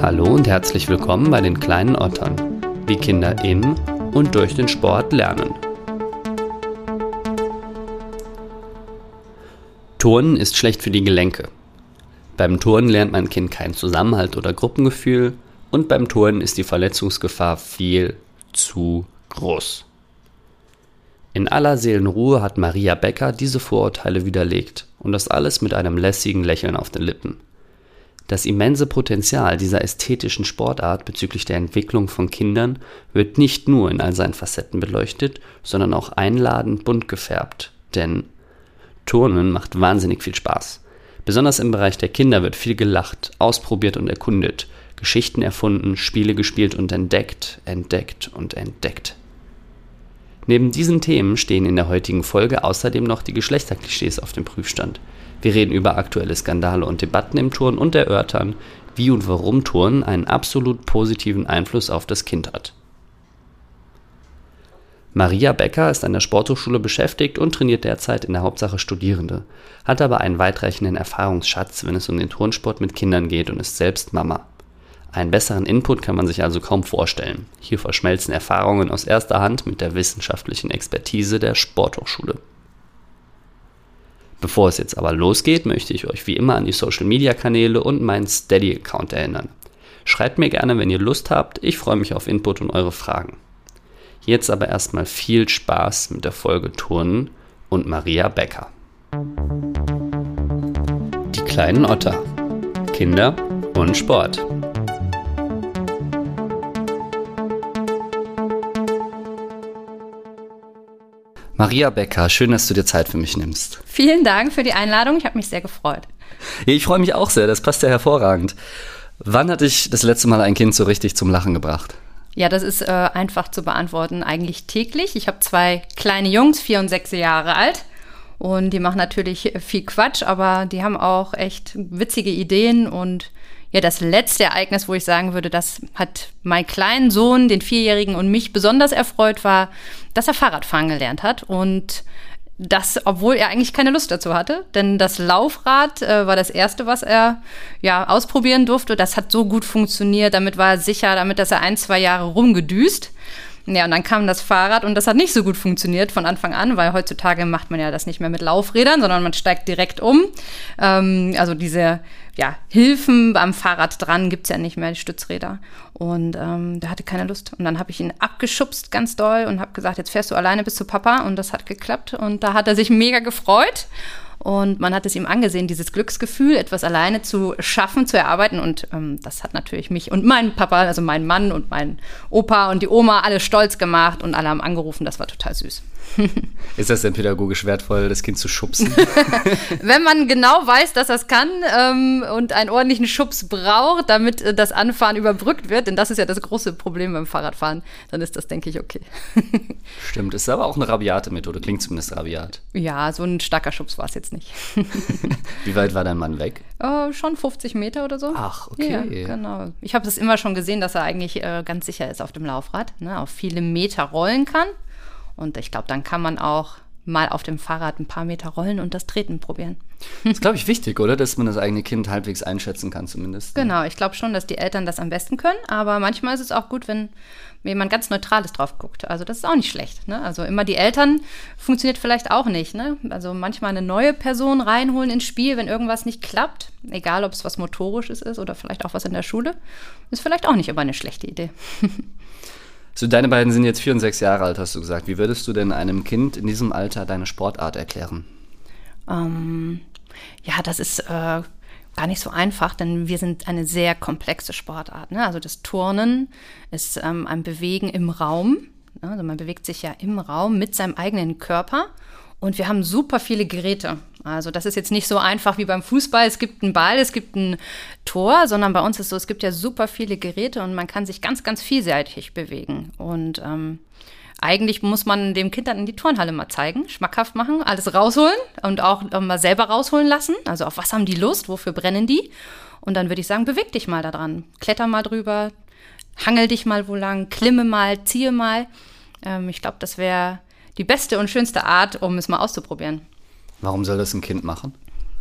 Hallo und herzlich willkommen bei den kleinen Ottern, wie Kinder im und durch den Sport lernen. Turnen ist schlecht für die Gelenke. Beim Turnen lernt mein Kind keinen Zusammenhalt oder Gruppengefühl und beim Turnen ist die Verletzungsgefahr viel zu groß. In aller Seelenruhe hat Maria Becker diese Vorurteile widerlegt und das alles mit einem lässigen Lächeln auf den Lippen. Das immense Potenzial dieser ästhetischen Sportart bezüglich der Entwicklung von Kindern wird nicht nur in all seinen Facetten beleuchtet, sondern auch einladend bunt gefärbt. Denn Turnen macht wahnsinnig viel Spaß. Besonders im Bereich der Kinder wird viel gelacht, ausprobiert und erkundet, Geschichten erfunden, Spiele gespielt und entdeckt, entdeckt und entdeckt. Neben diesen Themen stehen in der heutigen Folge außerdem noch die Geschlechterklischees auf dem Prüfstand. Wir reden über aktuelle Skandale und Debatten im Turn und erörtern, wie und warum Turnen einen absolut positiven Einfluss auf das Kind hat. Maria Becker ist an der Sporthochschule beschäftigt und trainiert derzeit in der Hauptsache Studierende, hat aber einen weitreichenden Erfahrungsschatz, wenn es um den Turnsport mit Kindern geht und ist selbst Mama. Einen besseren Input kann man sich also kaum vorstellen. Hier verschmelzen Erfahrungen aus erster Hand mit der wissenschaftlichen Expertise der Sporthochschule. Bevor es jetzt aber losgeht, möchte ich euch wie immer an die Social Media Kanäle und meinen Steady Account erinnern. Schreibt mir gerne, wenn ihr Lust habt. Ich freue mich auf Input und eure Fragen. Jetzt aber erstmal viel Spaß mit der Folge Turnen und Maria Becker. Die kleinen Otter. Kinder und Sport. Maria Becker, schön, dass du dir Zeit für mich nimmst. Vielen Dank für die Einladung. Ich habe mich sehr gefreut. Ja, ich freue mich auch sehr. Das passt ja hervorragend. Wann hat dich das letzte Mal ein Kind so richtig zum Lachen gebracht? Ja, das ist äh, einfach zu beantworten. Eigentlich täglich. Ich habe zwei kleine Jungs, vier und sechs Jahre alt. Und die machen natürlich viel Quatsch, aber die haben auch echt witzige Ideen und ja, das letzte Ereignis, wo ich sagen würde, das hat meinen kleinen Sohn, den Vierjährigen und mich besonders erfreut, war, dass er Fahrradfahren gelernt hat. Und das, obwohl er eigentlich keine Lust dazu hatte, denn das Laufrad äh, war das erste, was er ja ausprobieren durfte. Das hat so gut funktioniert, damit war er sicher, damit dass er ein, zwei Jahre rumgedüst. Ja, und dann kam das Fahrrad und das hat nicht so gut funktioniert von Anfang an, weil heutzutage macht man ja das nicht mehr mit Laufrädern, sondern man steigt direkt um. Ähm, also diese ja, Hilfen beim Fahrrad dran gibt's ja nicht mehr, die Stützräder. Und ähm, der hatte keine Lust. Und dann habe ich ihn abgeschubst ganz doll und habe gesagt, jetzt fährst du alleine bis zu Papa. Und das hat geklappt. Und da hat er sich mega gefreut. Und man hat es ihm angesehen, dieses Glücksgefühl, etwas alleine zu schaffen, zu erarbeiten. Und ähm, das hat natürlich mich und meinen Papa, also meinen Mann und meinen Opa und die Oma alle stolz gemacht und alle haben angerufen. Das war total süß. Ist das denn pädagogisch wertvoll, das Kind zu schubsen? Wenn man genau weiß, dass das kann ähm, und einen ordentlichen Schubs braucht, damit äh, das Anfahren überbrückt wird, denn das ist ja das große Problem beim Fahrradfahren, dann ist das, denke ich, okay. Stimmt, ist aber auch eine rabiate Methode, klingt zumindest rabiat. Ja, so ein starker Schubs war es jetzt nicht. Wie weit war dein Mann weg? Äh, schon 50 Meter oder so. Ach, okay. Ja, genau. Ich habe das immer schon gesehen, dass er eigentlich äh, ganz sicher ist auf dem Laufrad, ne, auf viele Meter rollen kann. Und ich glaube, dann kann man auch mal auf dem Fahrrad ein paar Meter rollen und das Treten probieren. Das ist, glaube ich, wichtig, oder? Dass man das eigene Kind halbwegs einschätzen kann, zumindest. Ne? Genau, ich glaube schon, dass die Eltern das am besten können, aber manchmal ist es auch gut, wenn jemand ganz Neutrales drauf guckt. Also das ist auch nicht schlecht. Ne? Also immer die Eltern funktioniert vielleicht auch nicht. Ne? Also manchmal eine neue Person reinholen ins Spiel, wenn irgendwas nicht klappt, egal ob es was Motorisches ist oder vielleicht auch was in der Schule, ist vielleicht auch nicht immer eine schlechte Idee. So, deine beiden sind jetzt vier und sechs Jahre alt, hast du gesagt. Wie würdest du denn einem Kind in diesem Alter deine Sportart erklären? Ähm, ja, das ist äh, gar nicht so einfach, denn wir sind eine sehr komplexe Sportart. Ne? Also das Turnen ist ähm, ein Bewegen im Raum. Ne? Also man bewegt sich ja im Raum mit seinem eigenen Körper. Und wir haben super viele Geräte. Also das ist jetzt nicht so einfach wie beim Fußball. Es gibt einen Ball, es gibt ein Tor, sondern bei uns ist so, es gibt ja super viele Geräte und man kann sich ganz, ganz vielseitig bewegen. Und ähm, eigentlich muss man dem Kind dann in die Turnhalle mal zeigen, schmackhaft machen, alles rausholen und auch mal selber rausholen lassen. Also auf was haben die Lust, wofür brennen die? Und dann würde ich sagen, beweg dich mal da dran. Kletter mal drüber, hangel dich mal wo lang, klimme mal, ziehe mal. Ähm, ich glaube, das wäre die beste und schönste Art, um es mal auszuprobieren. Warum soll das ein Kind machen?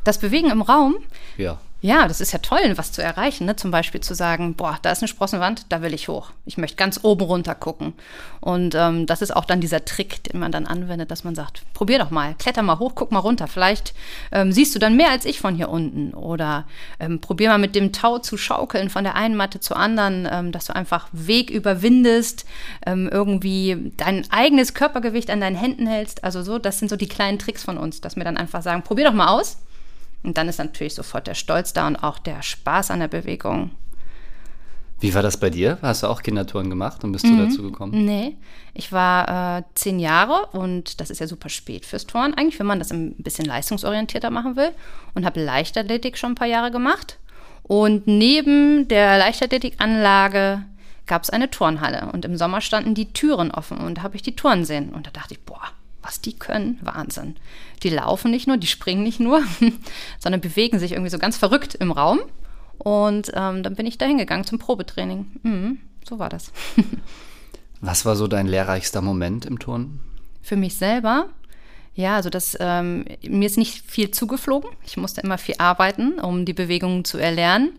Das Bewegen im Raum? Ja. Ja, das ist ja toll, was zu erreichen. Ne? Zum Beispiel zu sagen, boah, da ist eine Sprossenwand, da will ich hoch. Ich möchte ganz oben runter gucken. Und ähm, das ist auch dann dieser Trick, den man dann anwendet, dass man sagt, probier doch mal, kletter mal hoch, guck mal runter. Vielleicht ähm, siehst du dann mehr als ich von hier unten. Oder ähm, probier mal mit dem Tau zu schaukeln von der einen Matte zur anderen, ähm, dass du einfach Weg überwindest, ähm, irgendwie dein eigenes Körpergewicht an deinen Händen hältst. Also so, das sind so die kleinen Tricks von uns, dass wir dann einfach sagen, probier doch mal aus und dann ist natürlich sofort der Stolz da und auch der Spaß an der Bewegung. Wie war das bei dir? Hast du auch Kindertouren gemacht und bist mhm. du dazu gekommen? Nee, ich war äh, zehn Jahre und das ist ja super spät fürs Touren eigentlich, wenn man das ein bisschen leistungsorientierter machen will. Und habe Leichtathletik schon ein paar Jahre gemacht. Und neben der Leichtathletikanlage gab es eine Turnhalle. Und im Sommer standen die Türen offen und da habe ich die Touren sehen. Und da dachte ich, boah, was die können, Wahnsinn. Die laufen nicht nur, die springen nicht nur, sondern bewegen sich irgendwie so ganz verrückt im Raum. Und ähm, dann bin ich da hingegangen zum Probetraining. Mhm, so war das. was war so dein lehrreichster Moment im Turnen? Für mich selber? Ja, also das, ähm, mir ist nicht viel zugeflogen. Ich musste immer viel arbeiten, um die Bewegungen zu erlernen.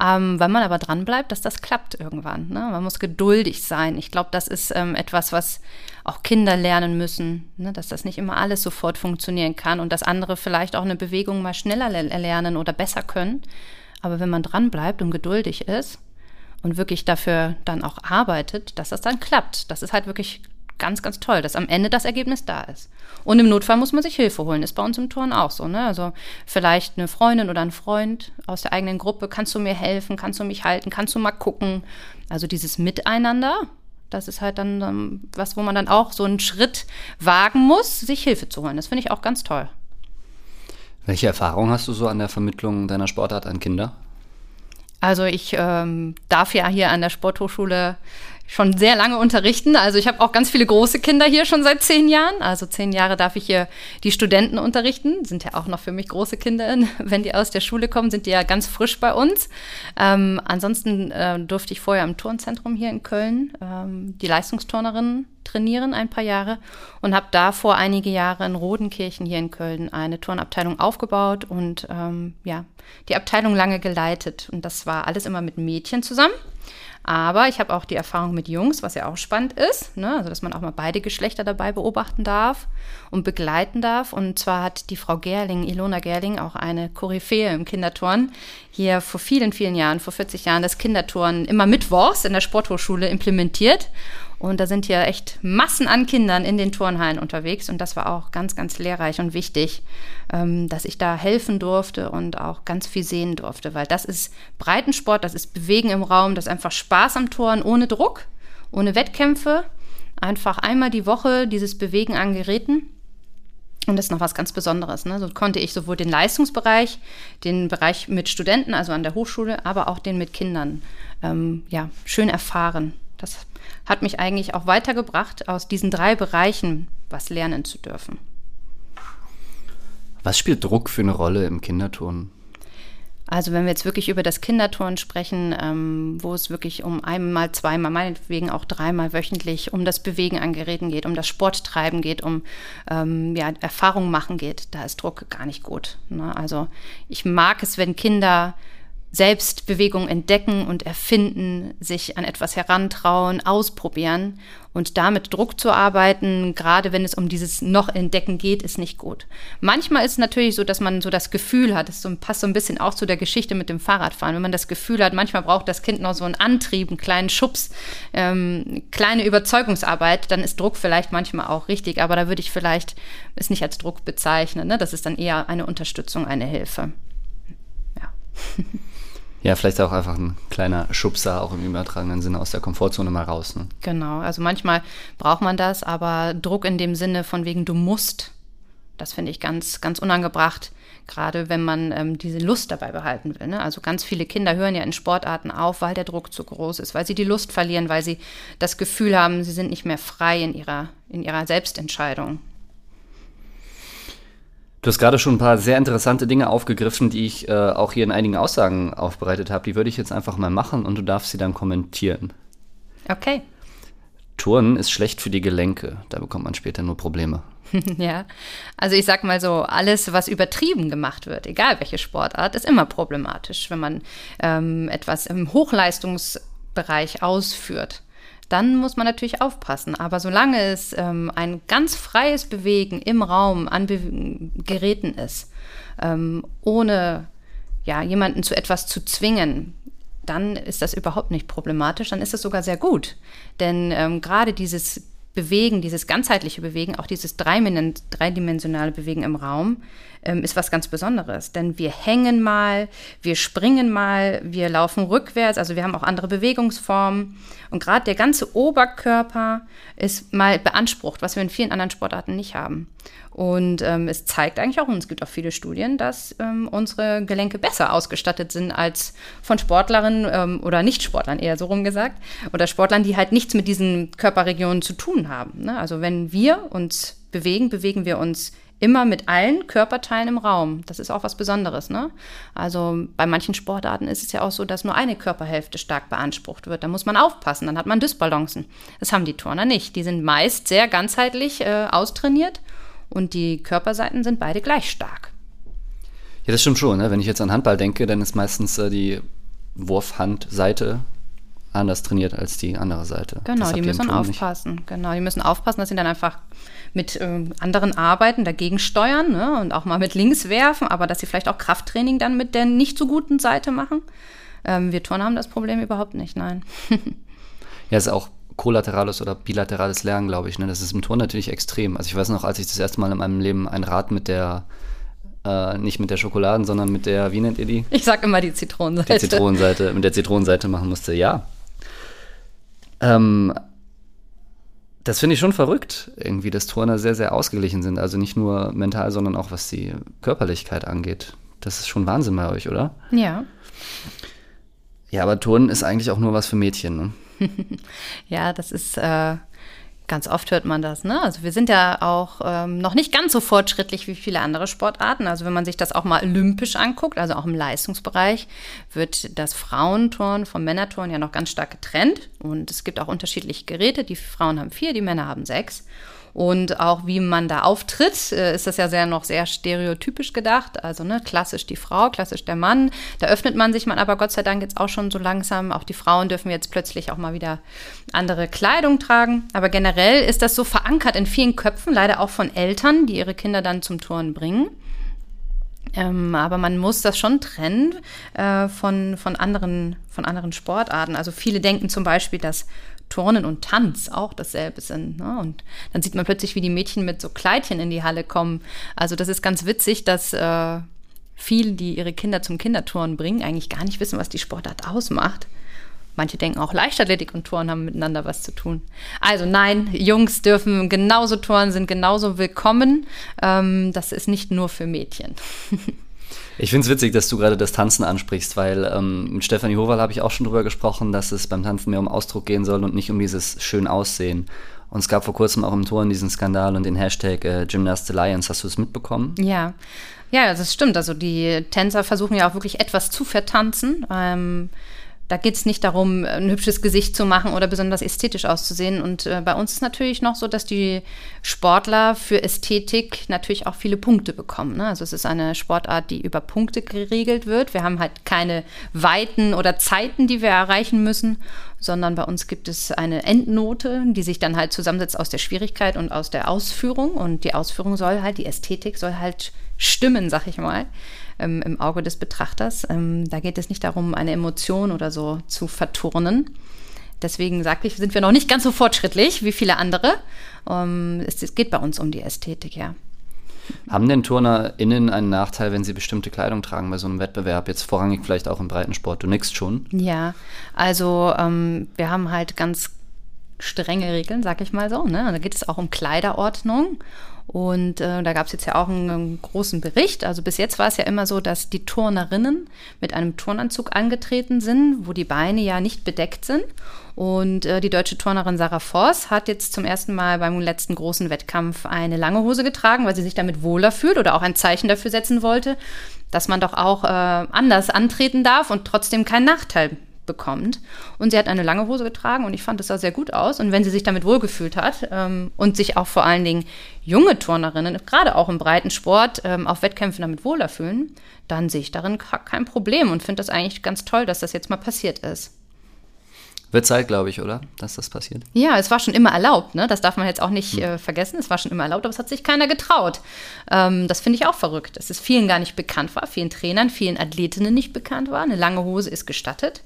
Ähm, wenn man aber dran bleibt, dass das klappt irgendwann. Ne? Man muss geduldig sein. Ich glaube, das ist ähm, etwas, was auch Kinder lernen müssen, ne? dass das nicht immer alles sofort funktionieren kann und dass andere vielleicht auch eine Bewegung mal schneller erlernen oder besser können. Aber wenn man dran bleibt und geduldig ist und wirklich dafür dann auch arbeitet, dass das dann klappt. Das ist halt wirklich ganz, ganz toll, dass am Ende das Ergebnis da ist. Und im Notfall muss man sich Hilfe holen. Ist bei uns im Turn auch so. Ne? Also vielleicht eine Freundin oder ein Freund aus der eigenen Gruppe. Kannst du mir helfen? Kannst du mich halten? Kannst du mal gucken? Also dieses Miteinander, das ist halt dann um, ähm, was, wo man dann auch so einen Schritt wagen muss, sich Hilfe zu holen. Das finde ich auch ganz toll. Welche Erfahrung hast du so an der Vermittlung deiner Sportart an Kinder? Also ich ähm, darf ja hier an der Sporthochschule schon sehr lange unterrichten. Also ich habe auch ganz viele große Kinder hier schon seit zehn Jahren. Also zehn Jahre darf ich hier die Studenten unterrichten. Sind ja auch noch für mich große Kinder. Wenn die aus der Schule kommen, sind die ja ganz frisch bei uns. Ähm, ansonsten äh, durfte ich vorher im Turnzentrum hier in Köln ähm, die Leistungsturnerin trainieren, ein paar Jahre. Und habe da vor einige Jahre in Rodenkirchen hier in Köln eine Turnabteilung aufgebaut und ähm, ja, die Abteilung lange geleitet. Und das war alles immer mit Mädchen zusammen. Aber ich habe auch die Erfahrung mit Jungs, was ja auch spannend ist, ne? also dass man auch mal beide Geschlechter dabei beobachten darf und begleiten darf. Und zwar hat die Frau Gerling, Ilona Gerling, auch eine Koryphäe im Kinderturnen, hier vor vielen, vielen Jahren, vor 40 Jahren, das Kinderturnen immer mittwochs in der Sporthochschule implementiert. Und da sind hier echt Massen an Kindern in den Turnhallen unterwegs. Und das war auch ganz, ganz lehrreich und wichtig, ähm, dass ich da helfen durfte und auch ganz viel sehen durfte. Weil das ist Breitensport, das ist Bewegen im Raum, das ist einfach Spaß am Turnen ohne Druck, ohne Wettkämpfe. Einfach einmal die Woche dieses Bewegen an Geräten. Und das ist noch was ganz Besonderes. Ne? So konnte ich sowohl den Leistungsbereich, den Bereich mit Studenten, also an der Hochschule, aber auch den mit Kindern ähm, ja, schön erfahren. Das hat mich eigentlich auch weitergebracht, aus diesen drei Bereichen was lernen zu dürfen. Was spielt Druck für eine Rolle im Kinderturnen? Also wenn wir jetzt wirklich über das Kinderturnen sprechen, ähm, wo es wirklich um einmal, zweimal, meinetwegen auch dreimal wöchentlich um das Bewegen an Geräten geht, um das Sporttreiben geht, um ähm, ja, Erfahrung machen geht, da ist Druck gar nicht gut. Ne? Also ich mag es, wenn Kinder selbst Bewegung entdecken und erfinden, sich an etwas herantrauen, ausprobieren und damit Druck zu arbeiten, gerade wenn es um dieses noch entdecken geht, ist nicht gut. Manchmal ist es natürlich so, dass man so das Gefühl hat, das passt so ein bisschen auch zu der Geschichte mit dem Fahrradfahren, wenn man das Gefühl hat, manchmal braucht das Kind noch so einen Antrieb, einen kleinen Schubs, ähm, kleine Überzeugungsarbeit, dann ist Druck vielleicht manchmal auch richtig, aber da würde ich vielleicht es nicht als Druck bezeichnen. Ne? Das ist dann eher eine Unterstützung, eine Hilfe. Ja. Ja, vielleicht auch einfach ein kleiner Schubser, auch im übertragenen Sinne, aus der Komfortzone mal raus. Ne? Genau, also manchmal braucht man das, aber Druck in dem Sinne von wegen, du musst, das finde ich ganz, ganz unangebracht, gerade wenn man ähm, diese Lust dabei behalten will. Ne? Also ganz viele Kinder hören ja in Sportarten auf, weil der Druck zu groß ist, weil sie die Lust verlieren, weil sie das Gefühl haben, sie sind nicht mehr frei in ihrer, in ihrer Selbstentscheidung. Du hast gerade schon ein paar sehr interessante Dinge aufgegriffen, die ich äh, auch hier in einigen Aussagen aufbereitet habe. Die würde ich jetzt einfach mal machen und du darfst sie dann kommentieren. Okay. Turnen ist schlecht für die Gelenke. Da bekommt man später nur Probleme. ja, also ich sag mal so, alles, was übertrieben gemacht wird, egal welche Sportart, ist immer problematisch, wenn man ähm, etwas im Hochleistungsbereich ausführt. Dann muss man natürlich aufpassen. Aber solange es ähm, ein ganz freies Bewegen im Raum an Be Geräten ist, ähm, ohne ja, jemanden zu etwas zu zwingen, dann ist das überhaupt nicht problematisch, dann ist es sogar sehr gut. Denn ähm, gerade dieses Bewegen, dieses ganzheitliche Bewegen, auch dieses dreidimensionale Bewegen im Raum, ähm, ist was ganz Besonderes. Denn wir hängen mal, wir springen mal, wir laufen rückwärts, also wir haben auch andere Bewegungsformen. Und gerade der ganze Oberkörper ist mal beansprucht, was wir in vielen anderen Sportarten nicht haben. Und ähm, es zeigt eigentlich auch, und es gibt auch viele Studien, dass ähm, unsere Gelenke besser ausgestattet sind als von Sportlerinnen ähm, oder Nicht-Sportlern, eher so rum gesagt, oder Sportlern, die halt nichts mit diesen Körperregionen zu tun haben. Ne? Also wenn wir uns bewegen, bewegen wir uns immer mit allen Körperteilen im Raum. Das ist auch was Besonderes. Ne? Also bei manchen Sportarten ist es ja auch so, dass nur eine Körperhälfte stark beansprucht wird. Da muss man aufpassen, dann hat man Dysbalancen. Das haben die Turner nicht. Die sind meist sehr ganzheitlich äh, austrainiert und die Körperseiten sind beide gleich stark. Ja, das stimmt schon. Ne? Wenn ich jetzt an Handball denke, dann ist meistens äh, die Wurfhandseite anders trainiert als die andere Seite. Genau, die müssen aufpassen. Nicht. Genau, die müssen aufpassen, dass sie dann einfach mit äh, anderen arbeiten, dagegen steuern ne? und auch mal mit links werfen, aber dass sie vielleicht auch Krafttraining dann mit der nicht so guten Seite machen. Ähm, wir Turner haben das Problem überhaupt nicht, nein. ja, ist auch kollaterales oder bilaterales Lernen, glaube ich. Ne? Das ist im Ton natürlich extrem. Also ich weiß noch, als ich das erste Mal in meinem Leben ein Rad mit der, äh, nicht mit der Schokoladen, sondern mit der, wie nennt ihr die? Ich sag immer die Zitronenseite. Die Zitronenseite, mit der Zitronenseite machen musste, ja. Ähm, das finde ich schon verrückt, irgendwie, dass Turner sehr, sehr ausgeglichen sind. Also nicht nur mental, sondern auch was die Körperlichkeit angeht. Das ist schon Wahnsinn bei euch, oder? Ja. Ja, aber Turnen ist eigentlich auch nur was für Mädchen, ne? ja, das ist äh, ganz oft hört man das. Ne? Also wir sind ja auch ähm, noch nicht ganz so fortschrittlich wie viele andere Sportarten. Also wenn man sich das auch mal olympisch anguckt, also auch im Leistungsbereich, wird das Frauenturn vom Männerturn ja noch ganz stark getrennt. Und es gibt auch unterschiedliche Geräte. Die Frauen haben vier, die Männer haben sechs. Und auch wie man da auftritt, äh, ist das ja sehr noch sehr stereotypisch gedacht. Also ne, klassisch die Frau, klassisch der Mann. Da öffnet man sich man aber Gott sei Dank jetzt auch schon so langsam. Auch die Frauen dürfen jetzt plötzlich auch mal wieder andere Kleidung tragen. Aber generell ist das so verankert in vielen Köpfen, leider auch von Eltern, die ihre Kinder dann zum Turnen bringen. Ähm, aber man muss das schon trennen äh, von, von, anderen, von anderen Sportarten. Also viele denken zum Beispiel, dass Turnen und Tanz auch dasselbe sind. Ne? Und dann sieht man plötzlich, wie die Mädchen mit so Kleidchen in die Halle kommen. Also das ist ganz witzig, dass äh, viele, die ihre Kinder zum Kinderturnen bringen, eigentlich gar nicht wissen, was die Sportart ausmacht. Manche denken auch Leichtathletik und Touren haben miteinander was zu tun. Also nein, Jungs dürfen genauso touren, sind genauso willkommen. Ähm, das ist nicht nur für Mädchen. Ich finde es witzig, dass du gerade das Tanzen ansprichst, weil ähm, mit Stefanie Howal habe ich auch schon drüber gesprochen, dass es beim Tanzen mehr um Ausdruck gehen soll und nicht um dieses schön Aussehen. Und es gab vor kurzem auch im Touren diesen Skandal und den Hashtag äh, Gymnast Alliance. Hast du es mitbekommen? Ja. Ja, das stimmt. Also die Tänzer versuchen ja auch wirklich etwas zu vertanzen. Ähm, da geht es nicht darum, ein hübsches Gesicht zu machen oder besonders ästhetisch auszusehen. Und äh, bei uns ist natürlich noch so, dass die Sportler für Ästhetik natürlich auch viele Punkte bekommen. Ne? Also es ist eine Sportart, die über Punkte geregelt wird. Wir haben halt keine Weiten oder Zeiten, die wir erreichen müssen, sondern bei uns gibt es eine Endnote, die sich dann halt zusammensetzt aus der Schwierigkeit und aus der Ausführung. Und die Ausführung soll halt, die Ästhetik soll halt stimmen, sag ich mal ähm, im Auge des Betrachters. Ähm, da geht es nicht darum, eine Emotion oder so zu verturnen. Deswegen sage ich, sind wir noch nicht ganz so fortschrittlich wie viele andere. Ähm, es, es geht bei uns um die Ästhetik, ja. Haben denn TurnerInnen einen Nachteil, wenn sie bestimmte Kleidung tragen bei so einem Wettbewerb? Jetzt vorrangig vielleicht auch im Breitensport. Du nickst schon. Ja, also ähm, wir haben halt ganz strenge Regeln, sag ich mal so. Ne? Da geht es auch um Kleiderordnung. Und äh, da gab es jetzt ja auch einen, einen, großen Bericht. Also bis jetzt war es ja immer so, dass die Turnerinnen mit einem Turnanzug angetreten sind, wo die Beine ja nicht bedeckt sind. Und äh, die deutsche Turnerin Sarah Voss hat jetzt zum ersten Mal beim letzten großen Wettkampf eine lange Hose getragen, weil sie sich damit wohler fühlt oder auch ein Zeichen dafür setzen wollte, dass man doch auch äh, anders antreten darf und trotzdem keinen Nachteil bekommt. Und sie hat eine lange Hose getragen und ich fand, es sah sehr gut aus. Und wenn sie sich damit wohlgefühlt hat ähm, und sich auch vor allen Dingen junge Turnerinnen, gerade auch im breiten Sport, ähm, auf Wettkämpfen damit wohler fühlen, dann sehe ich darin kein Problem und finde das eigentlich ganz toll, dass das jetzt mal passiert ist. Wird Zeit, glaube ich, oder? Dass das passiert. Ja, es war schon immer erlaubt, ne? Das darf man jetzt auch nicht hm. äh, vergessen. Es war schon immer erlaubt, aber es hat sich keiner getraut. Ähm, das finde ich auch verrückt. Dass es vielen gar nicht bekannt war, vielen Trainern, vielen Athletinnen nicht bekannt war. Eine lange Hose ist gestattet.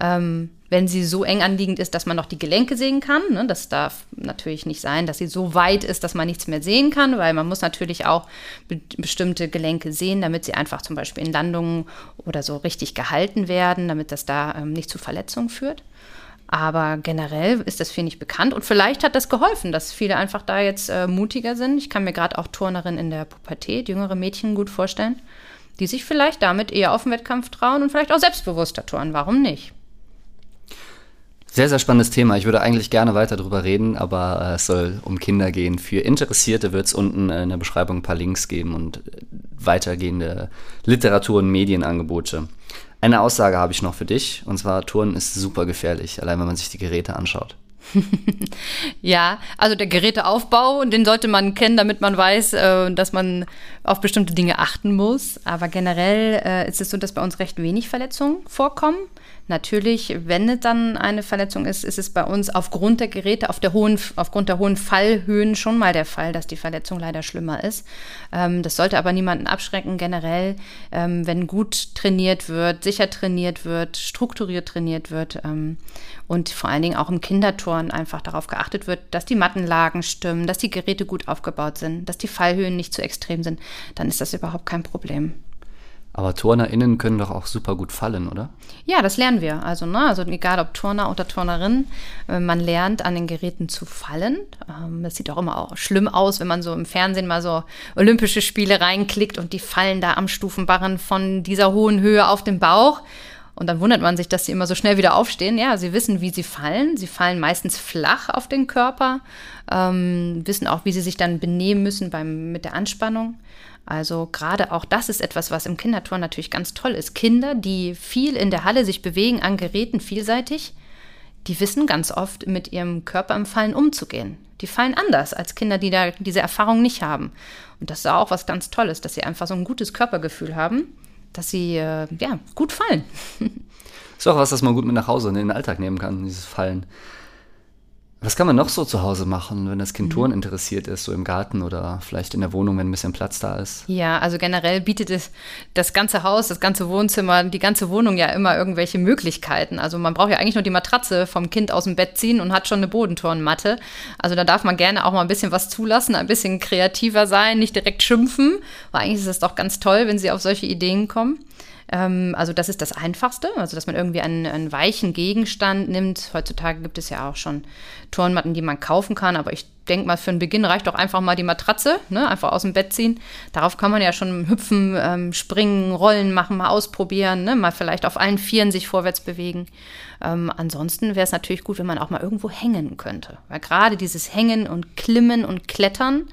Ähm, wenn sie so eng anliegend ist, dass man noch die Gelenke sehen kann. Ne? Das darf natürlich nicht sein, dass sie so weit ist, dass man nichts mehr sehen kann, weil man muss natürlich auch be bestimmte Gelenke sehen, damit sie einfach zum Beispiel in Landungen oder so richtig gehalten werden, damit das da ähm, nicht zu Verletzungen führt. Aber generell ist das viel nicht bekannt und vielleicht hat das geholfen, dass viele einfach da jetzt äh, mutiger sind. Ich kann mir gerade auch Turnerinnen in der Pubertät, jüngere Mädchen gut vorstellen, die sich vielleicht damit eher auf den Wettkampf trauen und vielleicht auch selbstbewusster turnen. Warum nicht? Sehr, sehr spannendes Thema. Ich würde eigentlich gerne weiter darüber reden, aber äh, es soll um Kinder gehen. Für Interessierte wird es unten in der Beschreibung ein paar Links geben und äh, weitergehende Literatur- und Medienangebote. Eine Aussage habe ich noch für dich, und zwar Touren ist super gefährlich, allein wenn man sich die Geräte anschaut. ja, also der Geräteaufbau, den sollte man kennen, damit man weiß, äh, dass man auf bestimmte Dinge achten muss. Aber generell ist es so, dass bei uns recht wenig Verletzungen vorkommen. Natürlich, wenn es dann eine Verletzung ist, ist es bei uns aufgrund der Geräte, auf der hohen, aufgrund der hohen Fallhöhen schon mal der Fall, dass die Verletzung leider schlimmer ist. Ähm, das sollte aber niemanden abschrecken, generell, ähm, wenn gut trainiert wird, sicher trainiert wird, strukturiert trainiert wird ähm, und vor allen Dingen auch im Kinderturn einfach darauf geachtet wird, dass die Mattenlagen stimmen, dass die Geräte gut aufgebaut sind, dass die Fallhöhen nicht zu extrem sind, dann ist das überhaupt kein Problem. Aber TurnerInnen können doch auch super gut fallen, oder? Ja, das lernen wir. Also, ne, also egal ob Turner oder Turnerin, äh, man lernt an den Geräten zu fallen. Ähm, das sieht auch immer auch schlimm aus, wenn man so im Fernsehen mal so Olympische Spiele reinklickt und die fallen da am Stufenbarren von dieser hohen Höhe auf den Bauch. Und dann wundert man sich, dass sie immer so schnell wieder aufstehen. Ja, sie wissen, wie sie fallen. Sie fallen meistens flach auf den Körper, ähm, wissen auch, wie sie sich dann benehmen müssen beim, mit der Anspannung. Also gerade auch das ist etwas, was im Kinderturn natürlich ganz toll ist. Kinder, die viel in der Halle sich bewegen an Geräten vielseitig, die wissen ganz oft mit ihrem Körper im Fallen umzugehen. Die fallen anders als Kinder, die da diese Erfahrung nicht haben. Und das ist auch was ganz Tolles, dass sie einfach so ein gutes Körpergefühl haben, dass sie äh, ja gut fallen. ist auch was, das man gut mit nach Hause in den Alltag nehmen kann, dieses Fallen. Was kann man noch so zu Hause machen, wenn das Kind mhm. Touren interessiert ist, so im Garten oder vielleicht in der Wohnung, wenn ein bisschen Platz da ist? Ja, also generell bietet es das ganze Haus, das ganze Wohnzimmer, die ganze Wohnung ja immer irgendwelche Möglichkeiten. Also man braucht ja eigentlich nur die Matratze vom Kind aus dem Bett ziehen und hat schon eine Bodenturnmatte. Also da darf man gerne auch mal ein bisschen was zulassen, ein bisschen kreativer sein, nicht direkt schimpfen, weil eigentlich ist es doch ganz toll, wenn sie auf solche Ideen kommen. Ähm, also das ist das Einfachste, also dass man irgendwie einen, einen weichen Gegenstand nimmt. Heutzutage gibt es ja auch schon Turnmatten, die man kaufen kann, aber ich denke mal, für den Beginn reicht doch einfach mal die Matratze, ne? einfach aus dem Bett ziehen. Darauf kann man ja schon hüpfen, ähm, springen, rollen machen, mal ausprobieren, ne? mal vielleicht auf allen Vieren sich vorwärts bewegen. Ähm, ansonsten wäre es natürlich gut, wenn man auch mal irgendwo hängen könnte. Weil gerade dieses Hängen und Klimmen und Klettern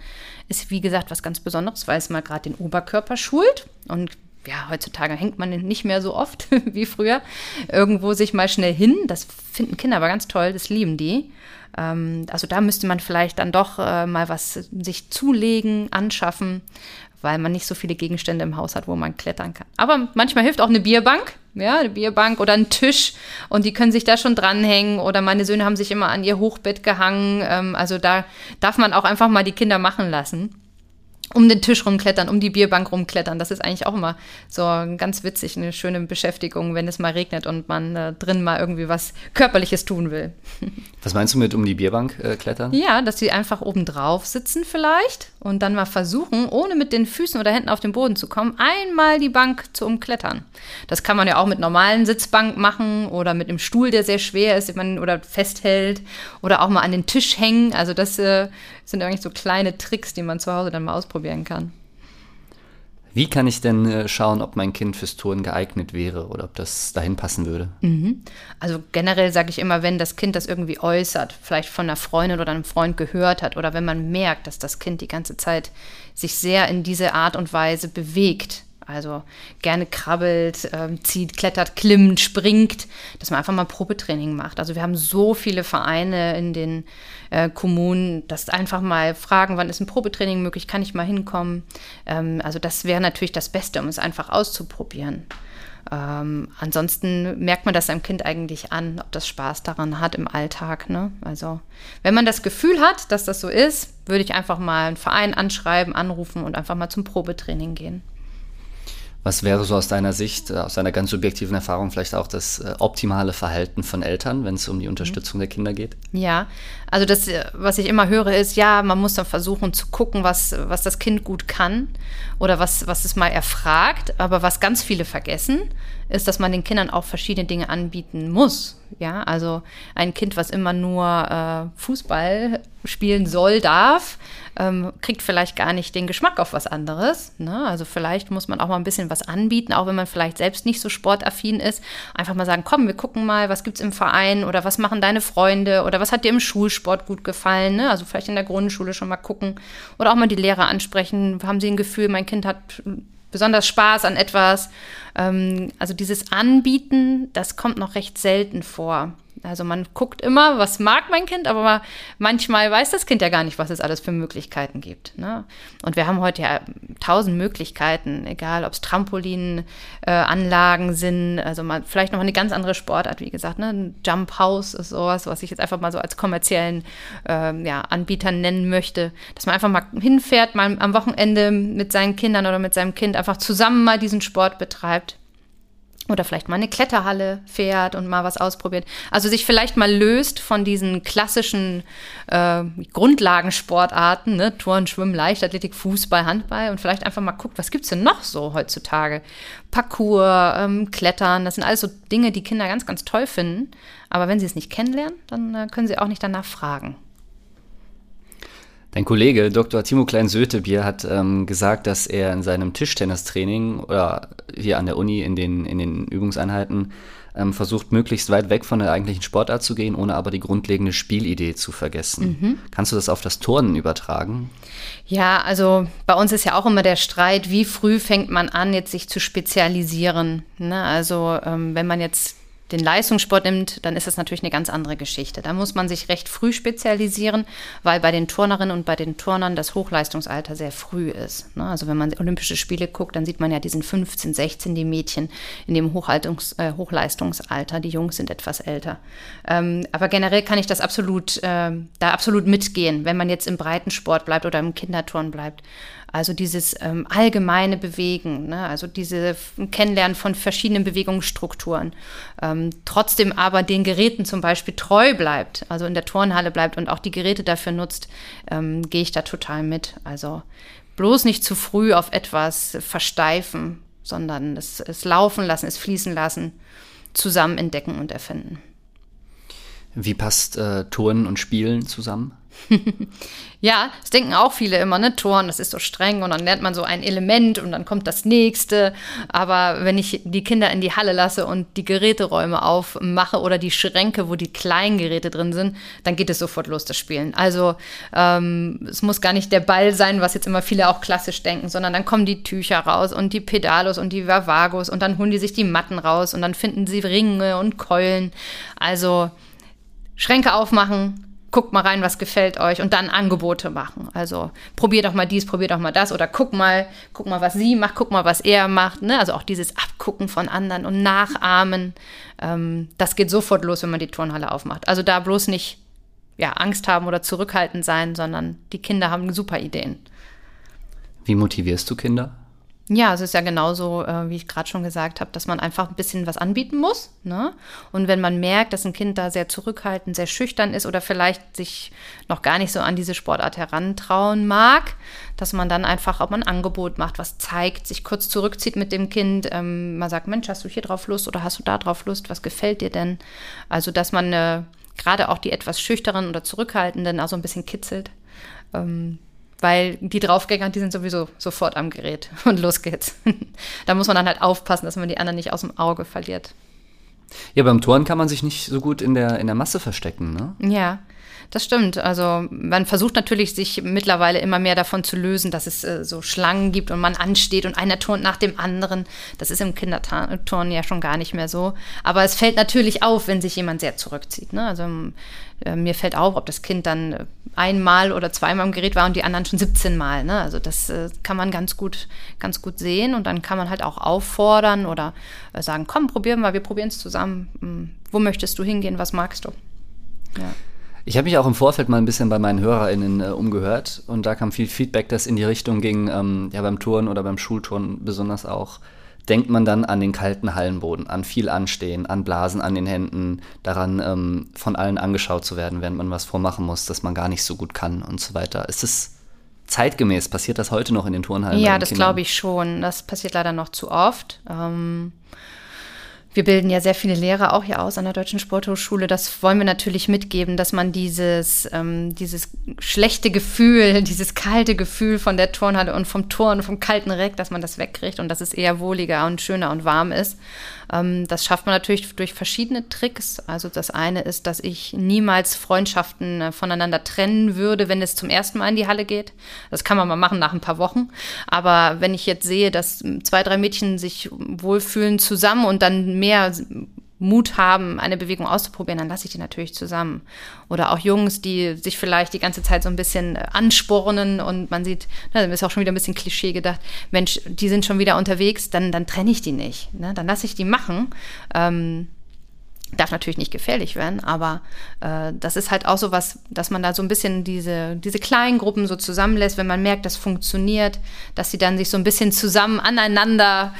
ist, wie gesagt, was ganz Besonderes, weil es mal gerade den Oberkörper schult. Und ja, heutzutage hängt man nicht mehr so oft wie früher, irgendwo sich mal schnell hin. Das finden Kinder aber ganz toll, das lieben die. Ähm, also da müsste man vielleicht dann doch äh, mal was sich zulegen, anschaffen, weil man nicht so viele Gegenstände im Haus hat, wo man klettern kann. Aber manchmal hilft auch eine Bierbank, ja, eine Bierbank oder ein Tisch und die können sich da schon dranhängen oder meine Söhne haben sich immer an ihr Hochbett gehangen. Ähm, also da darf man auch einfach mal die Kinder machen lassen um den Tisch rumklettern, um die Bierbank rumklettern. Das ist eigentlich auch immer so ganz witzig, eine schöne Beschäftigung, wenn es mal regnet und man äh, drin mal irgendwie was Körperliches tun will. Was meinst du mit um die Bierbank äh, klettern? Ja, dass sie einfach oben drauf sitzen vielleicht und dann mal versuchen, ohne mit den Füßen oder Händen auf den Boden zu kommen, einmal die Bank zu umklettern. Das kann man ja auch mit normalen Sitzbank machen oder mit einem Stuhl, der sehr schwer ist, man oder festhält oder auch mal an den Tisch hängen. Also das äh, sind eigentlich so kleine Tricks, die man zu Hause dann mal ausprobieren kann. Wie kann ich denn äh, schauen, ob mein Kind fürs Touren geeignet wäre oder ob das dahin passen würde? Mhm. Also generell sage ich immer, wenn das Kind das irgendwie äußert, vielleicht von einer Freundin oder einem Freund gehört hat oder wenn man merkt, dass das Kind die ganze Zeit sich sehr in diese Art und Weise bewegt, Also gerne krabbelt, äh, zieht, klettert, klimmt, springt, dass man einfach mal Probetraining macht. Also wir haben so viele Vereine in den äh, Kommunen, dass einfach mal fragen, wann ist ein Probetraining möglich, kann ich mal hinkommen. Ähm, also das wäre natürlich das Beste, um es einfach auszuprobieren. Ähm, ansonsten merkt man das seinem Kind eigentlich an, ob das Spaß daran hat im Alltag. Ne? Also wenn man das Gefühl hat, dass das so ist, würde ich einfach mal einen Verein anschreiben, anrufen und einfach mal zum Probetraining gehen. Was wäre so aus deiner Sicht, äh, aus deiner ganz subjektiven Erfahrung vielleicht auch das äh, optimale Verhalten von Eltern, wenn es um die Unterstützung der Kinder geht? Ja, also das, äh, was ich immer höre, ist, ja, man muss dann versuchen zu gucken, was, was das Kind gut kann oder was, was es mal erfragt. Aber was ganz viele vergessen, ist, dass man den Kindern auch verschiedene Dinge anbieten muss. Ja, also ein Kind, was immer nur äh, Fußball spielen soll, darf, ähm, kriegt vielleicht gar nicht den Geschmack auf was anderes. Ne? Also vielleicht muss man auch mal ein bisschen was anbieten, auch wenn man vielleicht selbst nicht so sportaffin ist. Einfach mal sagen, komm, wir gucken mal, was gibt's im Verein oder was machen deine Freunde oder was hat dir im Schulsport gut gefallen. Ne? Also vielleicht in der Grundschule schon mal gucken oder auch mal die Lehrer ansprechen. Haben sie ein Gefühl, mein Kind hat besonders Spaß an etwas. Ähm, also dieses Anbieten, das kommt noch recht selten vor. Also man guckt immer, was mag mein Kind, aber manchmal weiß das Kind ja gar nicht, was es alles für Möglichkeiten gibt. Ne? Und wir haben heute ja tausend Möglichkeiten, egal ob es Trampolinanlagen äh, sind, also mal vielleicht noch eine ganz andere Sportart, wie gesagt, ne? Ein Jump House ist sowas, was ich jetzt einfach mal so als kommerziellen äh, ja, Anbieter nennen möchte, dass man einfach mal hinfährt, mal am Wochenende mit seinen Kindern oder mit seinem Kind einfach zusammen mal diesen Sport betreibt oder vielleicht mal eine Kletterhalle fährt und mal was ausprobiert. Also sich vielleicht mal löst von diesen klassischen äh, Grundlagensportarten, ne? Turn, Schwimmen, Leichtathletik, Fußball, Handball und vielleicht einfach mal guckt, was gibt's denn noch so heutzutage? Parkour, ähm, Klettern, das sind alles so Dinge, die Kinder ganz, ganz toll finden. Aber wenn sie es nicht kennenlernen, dann äh, können sie auch nicht danach fragen. Dein Kollege Dr. Timo Klein-Sötebier hat ähm, gesagt, dass er in seinem Tischtennistraining oder hier an der Uni in den, in den Übungseinheiten ähm, versucht, möglichst weit weg von der eigentlichen Sportart zu gehen, ohne aber die grundlegende Spielidee zu vergessen. Mhm. Kannst du das auf das Turnen übertragen? Ja, also bei uns ist ja auch immer der Streit, wie früh fängt man an, jetzt sich zu spezialisieren. Ne? Also ähm, wenn man jetzt den Leistungssport nimmt, dann ist das natürlich eine ganz andere Geschichte. Da muss man sich recht früh spezialisieren, weil bei den Turnerinnen und bei den Turnern das Hochleistungsalter sehr früh ist. Ne? Also wenn man Olympische Spiele guckt, dann sieht man ja diesen 15, 16, die Mädchen in dem Hochhaltungs, äh, Hochleistungsalter. Die Jungs sind etwas älter. Ähm, aber generell kann ich das absolut, äh, da absolut mitgehen, wenn man jetzt im Breitensport bleibt oder im Kinderturn bleibt. Also dieses ähm, allgemeine Bewegen, ne? also diese Kennenlernen von verschiedenen Bewegungsstrukturen. Ähm, trotzdem aber den Geräten zum Beispiel treu bleibt, also in der Turnhalle bleibt und auch die Geräte dafür nutzt, ähm, gehe ich da total mit. Also bloß nicht zu früh auf etwas versteifen, sondern es, es laufen lassen, es fließen lassen, zusammen entdecken und erfinden. Wie passt äh, Turnen und Spielen zusammen? ja, das denken auch viele immer, ne? Toren, das ist so streng und dann lernt man so ein Element und dann kommt das nächste. Aber wenn ich die Kinder in die Halle lasse und die Geräteräume aufmache oder die Schränke, wo die kleinen Geräte drin sind, dann geht es sofort los, das Spielen. Also ähm, es muss gar nicht der Ball sein, was jetzt immer viele auch klassisch denken, sondern dann kommen die Tücher raus und die Pedalos und die Vavagos und dann holen die sich die Matten raus und dann finden sie Ringe und Keulen. Also Schränke aufmachen, guckt mal rein, was gefällt euch und dann Angebote machen. Also probiert doch mal dies, probiert doch mal das oder guck mal, guck mal, was sie macht, guck mal, was er macht. Ne? Also auch dieses Abgucken von anderen und Nachahmen, ähm, das geht sofort los, wenn man die Turnhalle aufmacht. Also da bloß nicht ja, Angst haben oder zurückhaltend sein, sondern die Kinder haben super Ideen. Wie motivierst du Kinder? Ja, es ist ja genauso, äh, wie ich gerade schon gesagt habe, dass man einfach ein bisschen was anbieten muss. Ne? Und wenn man merkt, dass ein Kind da sehr zurückhaltend, sehr schüchtern ist oder vielleicht sich noch gar nicht so an diese Sportart herantrauen mag, dass man dann einfach auch mal ein Angebot macht, was zeigt, sich kurz zurückzieht mit dem Kind. Ähm, man sagt, Mensch, hast du hier drauf Lust oder hast du da drauf Lust? Was gefällt dir denn? Also, dass man äh, gerade auch die etwas schüchteren oder zurückhaltenden auch so ein bisschen kitzelt. Ähm, weil die Draufgänger, die sind sowieso sofort am Gerät und los geht's. da muss man dann halt aufpassen, dass man die anderen nicht aus dem Auge verliert. Ja, beim Toren kann man sich nicht so gut in der, in der Masse verstecken, ne? Ja. Das stimmt. Also man versucht natürlich, sich mittlerweile immer mehr davon zu lösen, dass es äh, so Schlangen gibt und man ansteht und einer turnt nach dem anderen. Das ist im Kinderturnen ja schon gar nicht mehr so. Aber es fällt natürlich auf, wenn sich jemand sehr zurückzieht. Ne? Also äh, mir fällt auf, ob das Kind dann einmal oder zweimal im Gerät war und die anderen schon 17 Mal. Ne? Also das äh, kann man ganz gut, ganz gut sehen und dann kann man halt auch auffordern oder äh, sagen, komm, probieren wir, wir probieren es zusammen. Hm, wo möchtest du hingehen, was magst du? Ja. Ich habe mich auch im Vorfeld mal ein bisschen bei meinen HörerInnen äh, umgehört und da kam viel Feedback, das in die Richtung ging, ähm, ja beim Touren oder beim Schulturnen besonders auch, denkt man dann an den kalten Hallenboden, an viel Anstehen, an Blasen an den Händen, daran ähm, von allen angeschaut zu werden, während man was vormachen muss, dass man gar nicht so gut kann und so weiter. Ist es zeitgemäß? Passiert das heute noch in den Turnhallen? Ja, das glaube ich schon. Das passiert leider noch zu oft. Ähm wir bilden ja sehr viele Lehrer auch hier aus an der Deutschen Sporthochschule. Das wollen wir natürlich mitgeben, dass man dieses, ähm, dieses schlechte Gefühl, dieses kalte Gefühl von der Turnhalle und vom Turn, vom kalten Reck, dass man das wegkriegt und dass es eher wohliger und schöner und warm ist. Ähm, das schafft man natürlich durch verschiedene Tricks. Also das eine ist, dass ich niemals Freundschaften äh, voneinander trennen würde, wenn es zum ersten Mal in die Halle geht. Das kann man mal machen nach ein paar Wochen. Aber wenn ich jetzt sehe, dass zwei, drei Mädchen sich wohlfühlen zusammen und dann mehr Mut haben, eine Bewegung auszuprobieren, dann lasse ich die natürlich zusammen. Oder auch Jungs, die sich vielleicht die ganze Zeit so ein bisschen äh, anspornen und man sieht, na, dann ist auch schon wieder ein bisschen Klischee gedacht, Mensch, die sind schon wieder unterwegs, dann, dann trenne ich die nicht. Ne? Dann lasse ich die machen. Ähm, darf natürlich nicht gefährlich werden, aber äh, das ist halt auch so was, dass man da so ein bisschen diese, diese kleinen Gruppen so zusammenlässt, wenn man merkt, das funktioniert, dass sie dann sich so ein bisschen zusammen aneinander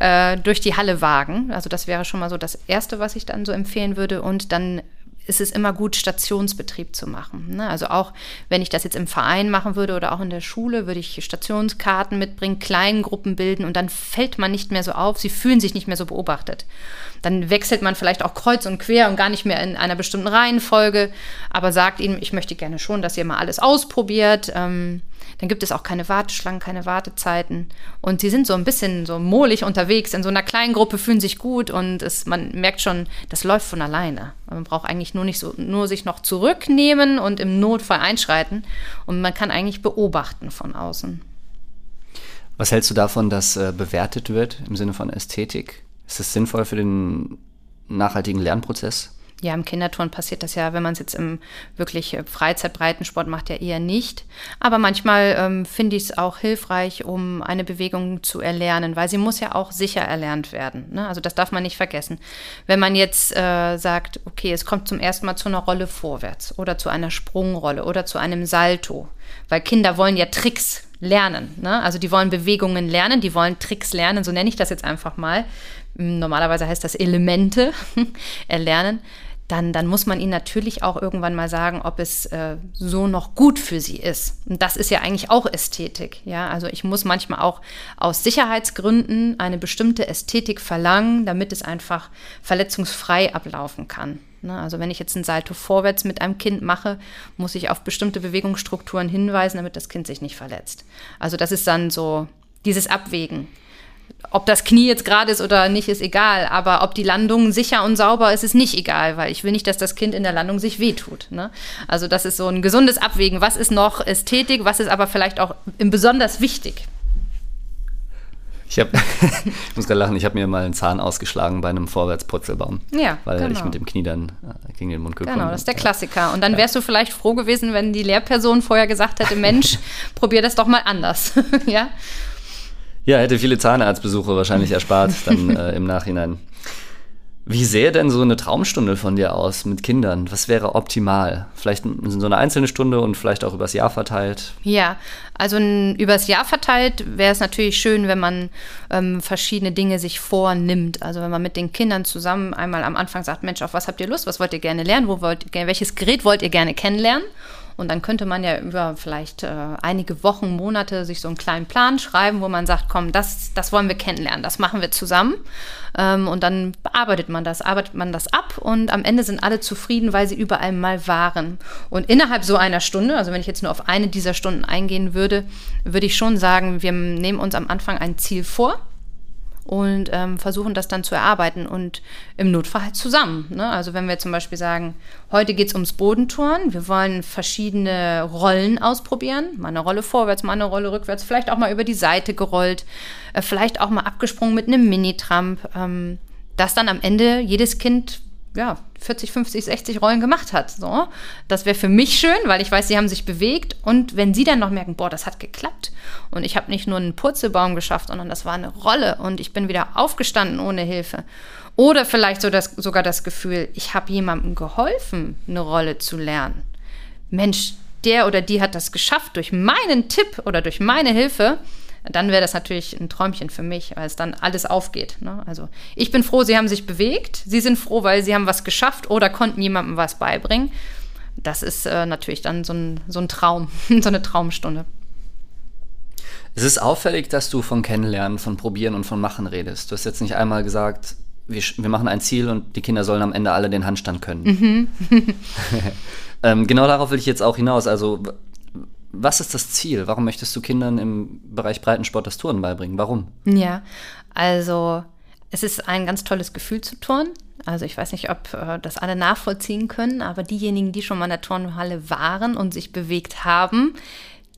äh, durch die Halle wagen. Also das wäre schon mal so das Erste, was ich dann so empfehlen würde. Und dann ist es immer gut, Stationsbetrieb zu machen. Ne? Also auch wenn ich das jetzt im Verein machen würde oder auch in der Schule, würde ich Stationskarten mitbringen, kleinen Gruppen bilden und dann fällt man nicht mehr so auf, sie fühlen sich nicht mehr so beobachtet. Dann wechselt man vielleicht auch kreuz und quer und gar nicht mehr in einer bestimmten Reihenfolge, aber sagt ihnen, ich möchte gerne schon, dass ihr mal alles ausprobiert. Ähm, dann gibt es auch keine Warteschlangen, keine Wartezeiten. Und sie sind so ein bisschen so mohlig unterwegs. In so einer kleinen Gruppe fühlen sich gut und es, man merkt schon, das läuft von alleine. Man braucht eigentlich nur nicht so, nur sich noch zurücknehmen und im Notfall einschreiten. Und man kann eigentlich beobachten von außen. Was hältst du davon, dass äh, bewertet wird im Sinne von Ästhetik? Ist das sinnvoll für den nachhaltigen Lernprozess? Ja, im Kinderturn passiert das ja, wenn man es jetzt im wirklich äh, Freizeitbreitensport macht, ja eher nicht. Aber manchmal ähm, finde ich es auch hilfreich, um eine Bewegung zu erlernen, weil sie muss ja auch sicher erlernt werden. Ne? Also das darf man nicht vergessen. Wenn man jetzt äh, sagt, okay, es kommt zum ersten Mal zu einer Rolle vorwärts oder zu einer Sprungrolle oder zu einem Salto, weil Kinder wollen ja Tricks lernen. Ne? Also die wollen Bewegungen lernen, die wollen Tricks lernen, so nenne ich das jetzt einfach mal. Normalerweise heißt das Elemente erlernen dann, dann muss man ihnen natürlich auch irgendwann mal sagen, ob es äh, so noch gut für sie ist. Und das ist ja eigentlich auch Ästhetik. Ja, also ich muss manchmal auch aus Sicherheitsgründen eine bestimmte Ästhetik verlangen, damit es einfach verletzungsfrei ablaufen kann. Ne? Also wenn ich jetzt ein Salto vorwärts mit einem Kind mache, muss ich auf bestimmte Bewegungsstrukturen hinweisen, damit das Kind sich nicht verletzt. Also das ist dann so dieses Abwägen ob das Knie jetzt gerade ist oder nicht, ist egal. Aber ob die Landung sicher und sauber ist, ist nicht egal, weil ich will nicht, dass das Kind in der Landung sich wehtut. Ne? Also das ist so ein gesundes Abwägen. Was ist noch Ästhetik, was ist aber vielleicht auch besonders wichtig? Ich, hab, ich muss gerade lachen, ich habe mir mal einen Zahn ausgeschlagen bei einem Vorwärtspurzelbaum. Ja, weil genau. ich mit dem Knie dann äh, gegen den Mund gekommen bin. Genau, das ist der Klassiker. Und dann wärst du vielleicht froh gewesen, wenn die Lehrperson vorher gesagt hätte, Mensch, probier das doch mal anders. ja? Ja, hätte viele Zahnarztbesuche wahrscheinlich erspart dann äh, im Nachhinein. Wie sähe denn so eine Traumstunde von dir aus mit Kindern? Was wäre optimal? Vielleicht so eine einzelne Stunde und vielleicht auch übers Jahr verteilt? Ja, also übers Jahr verteilt wäre es natürlich schön, wenn man ähm, verschiedene Dinge sich vornimmt. Also wenn man mit den Kindern zusammen einmal am Anfang sagt, Mensch, auf was habt ihr Lust? Was wollt ihr gerne lernen? Wo wollt, welches Gerät wollt ihr gerne kennenlernen? Und dann könnte man ja über vielleicht äh, einige Wochen, Monate sich so einen kleinen Plan schreiben, wo man sagt, komm, das, das wollen wir kennenlernen, das machen wir zusammen. Ähm, und dann bearbeitet man das, arbeitet man das ab und am Ende sind alle zufrieden, weil sie überall mal waren. Und innerhalb so einer Stunde, also wenn ich jetzt nur auf eine dieser Stunden eingehen würde, würde ich schon sagen, wir nehmen uns am Anfang ein Ziel vor und ähm, versuchen das dann zu erarbeiten und im Notfall halt zusammen. Ne? Also wenn wir zum Beispiel sagen, heute geht es ums Bodentouren, wir wollen verschiedene Rollen ausprobieren, mal eine Rolle vorwärts, mal eine Rolle rückwärts, vielleicht auch mal über die Seite gerollt, äh, vielleicht auch mal abgesprungen mit einem Mini-Tramp, ähm, dass dann am Ende jedes Kind ja, 40, 50, 60 Rollen gemacht hat. So. Das wäre für mich schön, weil ich weiß, sie haben sich bewegt. Und wenn sie dann noch merken, boah, das hat geklappt und ich habe nicht nur einen Purzelbaum geschafft, sondern das war eine Rolle und ich bin wieder aufgestanden ohne Hilfe. Oder vielleicht so das, sogar das Gefühl, ich habe jemandem geholfen, eine Rolle zu lernen. Mensch, der oder die hat das geschafft durch meinen Tipp oder durch meine Hilfe dann wäre das natürlich ein Träumchen für mich, weil es dann alles aufgeht. Ne? Also ich bin froh, sie haben sich bewegt. Sie sind froh, weil sie haben was geschafft oder konnten jemandem was beibringen. Das ist äh, natürlich dann so ein, so ein Traum, so eine Traumstunde. Es ist auffällig, dass du von Kennenlernen, von Probieren und von Machen redest. Du hast jetzt nicht einmal gesagt, wir, wir machen ein Ziel und die Kinder sollen am Ende alle den Handstand können. Mhm. ähm, genau darauf will ich jetzt auch hinaus. Also was ist das Ziel? Warum möchtest du Kindern im Bereich Breitensport das Turnen beibringen? Warum? Ja, also es ist ein ganz tolles Gefühl zu turnen. Also ich weiß nicht, ob äh, das alle nachvollziehen können, aber diejenigen, die schon mal in der Turnhalle waren und sich bewegt haben,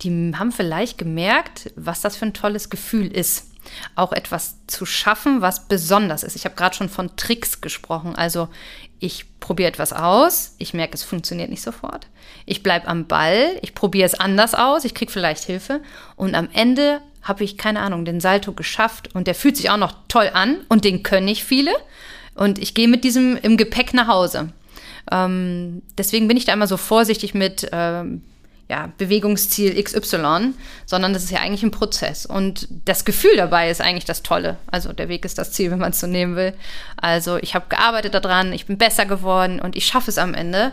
die haben vielleicht gemerkt, was das für ein tolles Gefühl ist. Auch etwas zu schaffen, was besonders ist. Ich habe gerade schon von Tricks gesprochen. Also ich probiere etwas aus, ich merke, es funktioniert nicht sofort. Ich bleibe am Ball, ich probiere es anders aus, ich kriege vielleicht Hilfe. Und am Ende habe ich, keine Ahnung, den Salto geschafft und der fühlt sich auch noch toll an und den können nicht viele. Und ich gehe mit diesem im Gepäck nach Hause. Ähm, deswegen bin ich da immer so vorsichtig mit ähm, ja, Bewegungsziel XY, sondern das ist ja eigentlich ein Prozess. Und das Gefühl dabei ist eigentlich das Tolle. Also der Weg ist das Ziel, wenn man es so nehmen will. Also ich habe gearbeitet daran, ich bin besser geworden und ich schaffe es am Ende.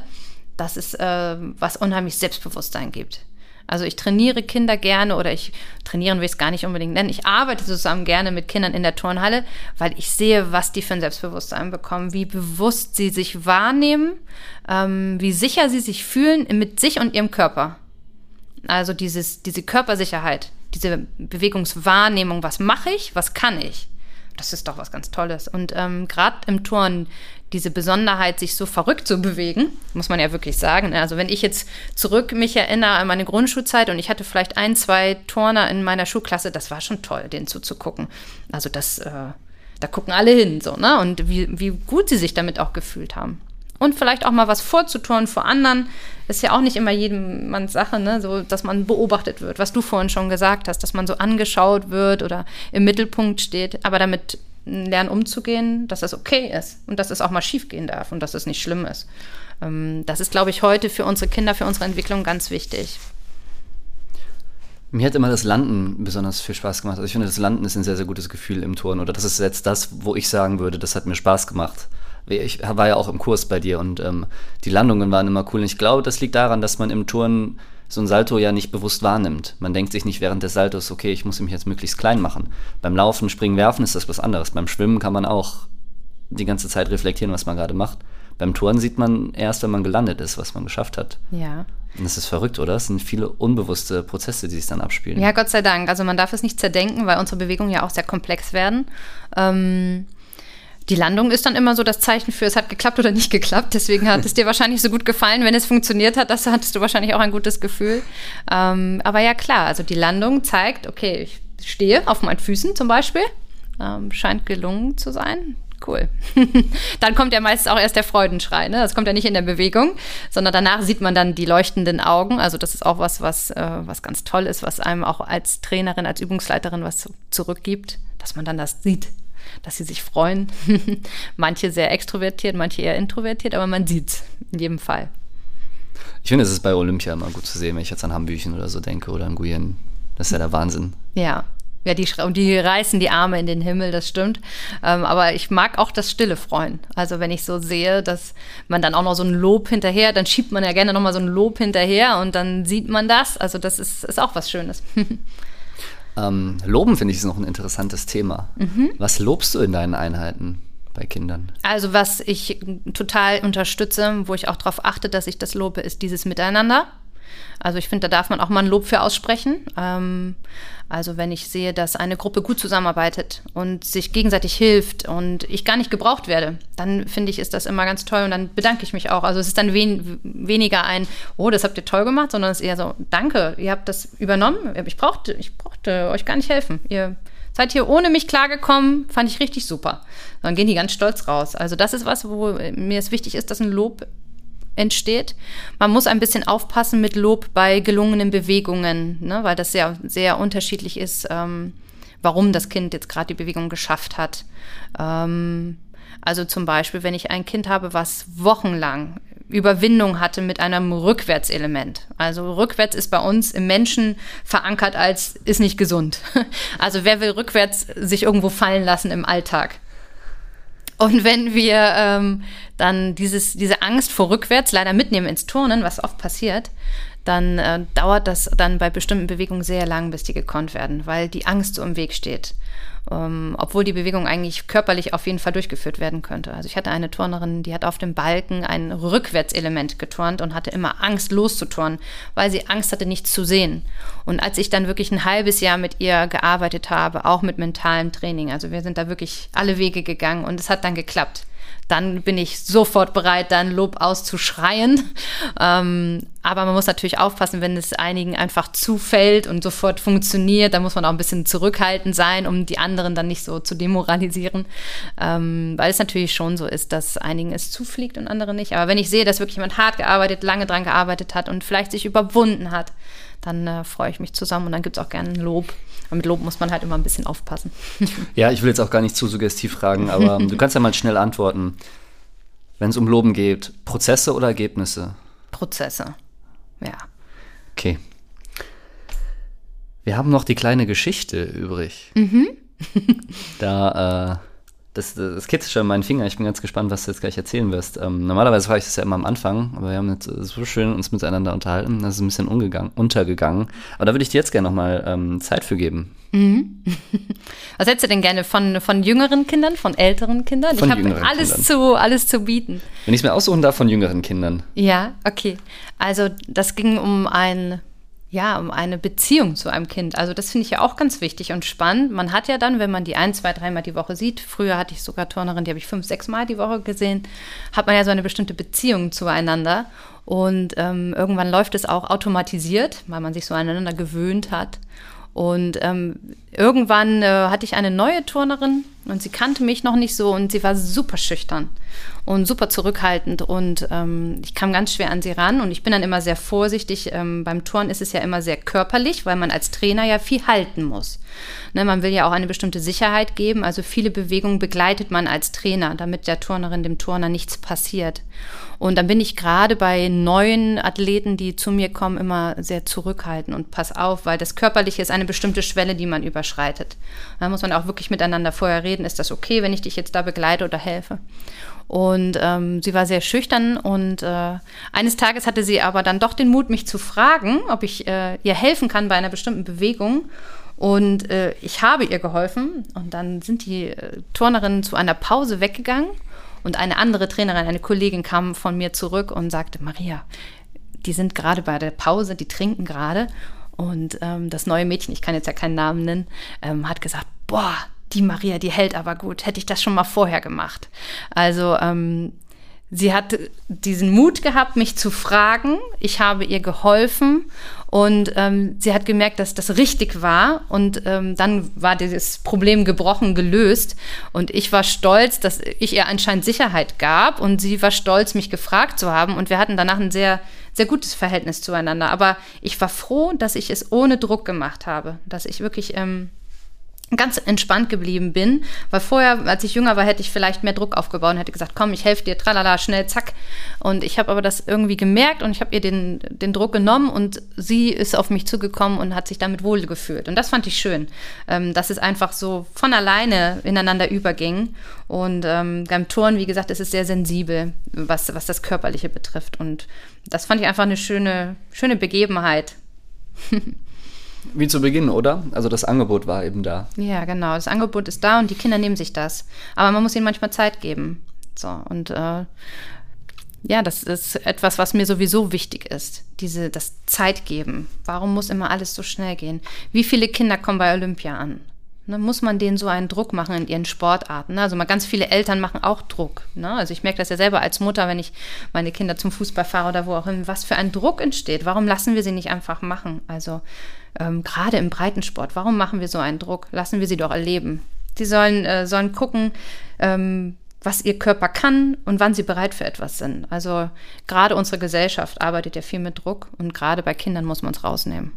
Das ist, äh, was unheimlich Selbstbewusstsein gibt. Also ich trainiere Kinder gerne oder ich trainieren will ich es gar nicht unbedingt nennen. Ich arbeite zusammen gerne mit Kindern in der Turnhalle, weil ich sehe, was die für ein Selbstbewusstsein bekommen, wie bewusst sie sich wahrnehmen, ähm, wie sicher sie sich fühlen mit sich und ihrem Körper. Also dieses, diese Körpersicherheit, diese Bewegungswahrnehmung, was mache ich, was kann ich. Das ist doch was ganz Tolles. Und ähm, gerade im Turn diese Besonderheit, sich so verrückt zu bewegen, muss man ja wirklich sagen. Also wenn ich jetzt zurück mich erinnere an meine Grundschulzeit und ich hatte vielleicht ein, zwei Turner in meiner Schulklasse, das war schon toll, denen zuzugucken. Also das, äh, da gucken alle hin, so, ne? Und wie, wie gut sie sich damit auch gefühlt haben und vielleicht auch mal was vorzuturnen vor anderen. Ist ja auch nicht immer jedemanns Sache, ne? so, dass man beobachtet wird, was du vorhin schon gesagt hast, dass man so angeschaut wird oder im Mittelpunkt steht, aber damit lernen umzugehen, dass das okay ist und dass es auch mal schief gehen darf und dass es nicht schlimm ist. Ähm, das ist, glaube ich, heute für unsere Kinder, für unsere Entwicklung ganz wichtig. Mir hat immer das Landen besonders viel Spaß gemacht. Also ich finde, das Landen ist ein sehr, sehr gutes Gefühl im Turnen. Oder das ist jetzt das, wo ich sagen würde, das hat mir Spaß gemacht ich war ja auch im Kurs bei dir und ähm, die Landungen waren immer cool. Und ich glaube, das liegt daran, dass man im Turnen so ein Salto ja nicht bewusst wahrnimmt. Man denkt sich nicht während des Saltos, okay, ich muss mich jetzt möglichst klein machen. Beim Laufen, Springen, Werfen ist das was anderes. Beim Schwimmen kann man auch die ganze Zeit reflektieren, was man gerade macht. Beim Turnen sieht man erst, wenn man gelandet ist, was man geschafft hat. Ja. Und das ist verrückt, oder? Es sind viele unbewusste Prozesse, die sich dann abspielen. Ja, Gott sei Dank. Also man darf es nicht zerdenken, weil unsere Bewegungen ja auch sehr komplex werden. Ähm die Landung ist dann immer so das Zeichen für, es hat geklappt oder nicht geklappt. Deswegen hat es dir wahrscheinlich so gut gefallen. Wenn es funktioniert hat, das hattest du wahrscheinlich auch ein gutes Gefühl. Ähm, aber ja, klar, also die Landung zeigt, okay, ich stehe auf meinen Füßen zum Beispiel. Ähm, scheint gelungen zu sein. Cool. dann kommt ja meistens auch erst der Freudenschrei. Ne? Das kommt ja nicht in der Bewegung, sondern danach sieht man dann die leuchtenden Augen. Also das ist auch was, was, äh, was ganz toll ist, was einem auch als Trainerin, als Übungsleiterin was zurückgibt, dass man dann das sieht, dass sie sich freuen. manche sehr extrovertiert, manche eher introvertiert, aber man sieht es in jedem Fall. Ich finde, es ist bei Olympia immer gut zu sehen, wenn ich jetzt an Hambüchen oder so denke oder an Guyenne. Das ist ja der Wahnsinn. Ja. Ja, die, die reißen die Arme in den Himmel, das stimmt. Ähm, aber ich mag auch das stille Freuen. Also wenn ich so sehe, dass man dann auch noch so ein Lob hinterher, dann schiebt man ja gerne nochmal so ein Lob hinterher und dann sieht man das. Also das ist, ist auch was Schönes. Ähm, Loben finde ich ist noch ein interessantes Thema. Mhm. Was lobst du in deinen Einheiten bei Kindern? Also was ich total unterstütze, wo ich auch darauf achte, dass ich das lobe, ist dieses Miteinander. Also ich finde, da darf man auch mal ein Lob für aussprechen. Ähm, also wenn ich sehe, dass eine Gruppe gut zusammenarbeitet und sich gegenseitig hilft und ich gar nicht gebraucht werde, dann finde ich, ist das immer ganz toll und dann bedanke ich mich auch. Also es ist dann wen, weniger ein, oh, das habt ihr toll gemacht, sondern es ist eher so, danke, ihr habt das übernommen. Ich brauchte, ich brauchte euch gar nicht helfen. Ihr seid hier ohne mich klargekommen, fand ich richtig super. Dann gehen die ganz stolz raus. Also das ist was, wo mir es wichtig ist, dass ein Lob entsteht. Man muss ein bisschen aufpassen mit Lob bei gelungenen Bewegungen, ne, weil das sehr, sehr unterschiedlich ist, ähm, warum das Kind jetzt gerade die Bewegung geschafft hat. Ähm, also zum Beispiel, wenn ich ein Kind habe, was wochenlang Überwindung hatte mit einem Rückwärtselement. Also rückwärts ist bei uns im Menschen verankert als ist nicht gesund. Also wer will rückwärts sich irgendwo fallen lassen im Alltag? Und wenn wir ähm, dann dieses, diese Angst vor rückwärts leider mitnehmen ins Turnen, was oft passiert, dann äh, dauert das dann bei bestimmten Bewegungen sehr lang, bis die gekonnt werden, weil die Angst so im Weg steht ähm, obwohl die Bewegung eigentlich körperlich auf jeden Fall durchgeführt werden könnte. Also ich hatte eine Turnerin, die hat auf dem Balken ein Rückwärtselement geturnt und hatte immer Angst loszuturnen, weil sie Angst hatte, nichts zu sehen. Und als ich dann wirklich ein halbes Jahr mit ihr gearbeitet habe, auch mit mentalem Training, also wir sind da wirklich alle Wege gegangen und es hat dann geklappt dann bin ich sofort bereit, dann Lob auszuschreien. Ähm, aber man muss natürlich aufpassen, wenn es einigen einfach zufällt und sofort funktioniert, dann muss man auch ein bisschen zurückhaltend sein, um die anderen dann nicht so zu demoralisieren. Ähm, weil es natürlich schon so ist, dass einigen es zufliegt und anderen nicht. Aber wenn ich sehe, dass wirklich jemand hart gearbeitet, lange dran gearbeitet hat und vielleicht sich überwunden hat, dann äh, freue ich mich zusammen und dann gibt es auch gerne Lob. Und mit Lob muss man halt immer ein bisschen aufpassen. Ja, ich will jetzt auch gar nicht zu suggestiv fragen, aber du kannst ja mal schnell antworten. Wenn es um Loben geht, Prozesse oder Ergebnisse? Prozesse, ja. Okay. Wir haben noch die kleine Geschichte übrig. Mhm. da, äh, das, das kitzelt schon meinen Finger. Ich bin ganz gespannt, was du jetzt gleich erzählen wirst. Ähm, normalerweise frage ich das ja immer am Anfang, aber wir haben jetzt so schön uns miteinander unterhalten. Das ist ein bisschen untergegangen. Aber da würde ich dir jetzt gerne nochmal ähm, Zeit für geben. Mhm. Was hättest du denn gerne von, von jüngeren Kindern, von älteren Kindern? Von ich habe alles zu, alles zu bieten. Wenn ich es mir aussuchen darf, von jüngeren Kindern. Ja, okay. Also das ging um ein ja, um eine Beziehung zu einem Kind. Also das finde ich ja auch ganz wichtig und spannend. Man hat ja dann, wenn man die ein, zwei, dreimal die Woche sieht, früher hatte ich sogar Turnerin, die habe ich fünf, sechs Mal die Woche gesehen, hat man ja so eine bestimmte Beziehung zueinander. Und ähm, irgendwann läuft es auch automatisiert, weil man sich so aneinander gewöhnt hat. Und ähm, irgendwann äh, hatte ich eine neue Turnerin und sie kannte mich noch nicht so und sie war super schüchtern und super zurückhaltend und ähm, ich kam ganz schwer an sie ran und ich bin dann immer sehr vorsichtig. Ähm, beim Turnen ist es ja immer sehr körperlich, weil man als Trainer ja viel halten muss. Ne, man will ja auch eine bestimmte Sicherheit geben, also viele Bewegungen begleitet man als Trainer, damit der Turnerin, dem Turner nichts passiert. Und dann bin ich gerade bei neuen Athleten, die zu mir kommen, immer sehr zurückhaltend und pass auf, weil das Körperliche ist eine bestimmte Schwelle, die man überschreitet. Da muss man auch wirklich miteinander vorher reden, ist das okay, wenn ich dich jetzt da begleite oder helfe? Und ähm, sie war sehr schüchtern und äh, eines Tages hatte sie aber dann doch den Mut, mich zu fragen, ob ich äh, ihr helfen kann bei einer bestimmten Bewegung. Und äh, ich habe ihr geholfen. Und dann sind die äh, Turnerinnen zu einer Pause weggegangen. Und eine andere Trainerin, eine Kollegin kam von mir zurück und sagte, Maria, die sind gerade bei der Pause, die trinken gerade. Und ähm, das neue Mädchen, ich kann jetzt ja keinen Namen nennen, ähm, hat gesagt, boah, die Maria, die hält aber gut. Hätte ich das schon mal vorher gemacht. Also ähm, sie hat diesen Mut gehabt, mich zu fragen. Ich habe ihr geholfen und ähm, sie hat gemerkt, dass das richtig war. Und ähm, dann war dieses Problem gebrochen, gelöst. Und ich war stolz, dass ich ihr anscheinend Sicherheit gab. Und sie war stolz, mich gefragt zu haben. Und wir hatten danach ein sehr, sehr gutes Verhältnis zueinander. Aber ich war froh, dass ich es ohne Druck gemacht habe. Dass ich wirklich ähm, ganz entspannt geblieben bin, weil vorher, als ich jünger war, hätte ich vielleicht mehr Druck aufgebaut und hätte gesagt, komm, ich helfe dir, tralala, schnell, zack. Und ich habe aber das irgendwie gemerkt und ich habe ihr den, den Druck genommen und sie ist auf mich zugekommen und hat sich damit wohl gefühlt. Und das fand ich schön, ähm, dass es einfach so von alleine ineinander überging. Und ähm, beim Turn, wie gesagt, ist es sehr sensibel, was, was das Körperliche betrifft. Und das fand ich einfach eine schöne, schöne Begebenheit. Wie zu Beginn, oder? Also das Angebot war eben da. Ja, genau. Das Angebot ist da und die Kinder nehmen sich das. Aber man muss ihnen manchmal Zeit geben. So, und äh, ja, das ist etwas, was mir sowieso wichtig ist. Diese, das Zeitgeben. Warum muss immer alles so schnell gehen? Wie viele Kinder kommen bei Olympia an? Ne, muss man denen so einen Druck machen in ihren Sportarten? Ne? Also mal ganz viele Eltern machen auch Druck. Ne? Also ich merke das ja selber als Mutter, wenn ich meine Kinder zum Fußball fahre oder wo auch immer, was für ein Druck entsteht. Warum lassen wir sie nicht einfach machen? Also ähm, gerade im Breitensport, warum machen wir so einen Druck? Lassen wir sie doch erleben. Sie sollen, äh, sollen gucken, ähm, was ihr Körper kann und wann sie bereit für etwas sind. Also gerade unsere Gesellschaft arbeitet ja viel mit Druck und gerade bei Kindern muss man es rausnehmen.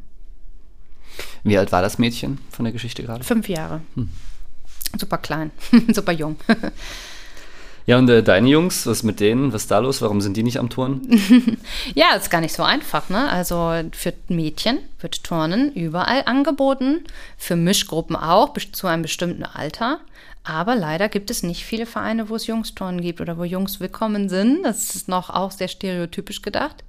Wie alt war das Mädchen von der Geschichte gerade? Fünf Jahre. Hm. Super klein, super jung. Ja, und äh, deine Jungs, was mit denen? Was ist da los? Warum sind die nicht am Turnen? ja, ist gar nicht so einfach. Ne? Also für Mädchen wird Turnen überall angeboten, für Mischgruppen auch, bis zu einem bestimmten Alter. Aber leider gibt es nicht viele Vereine, wo es Jungsturnen gibt oder wo Jungs willkommen sind. Das ist noch auch sehr stereotypisch gedacht.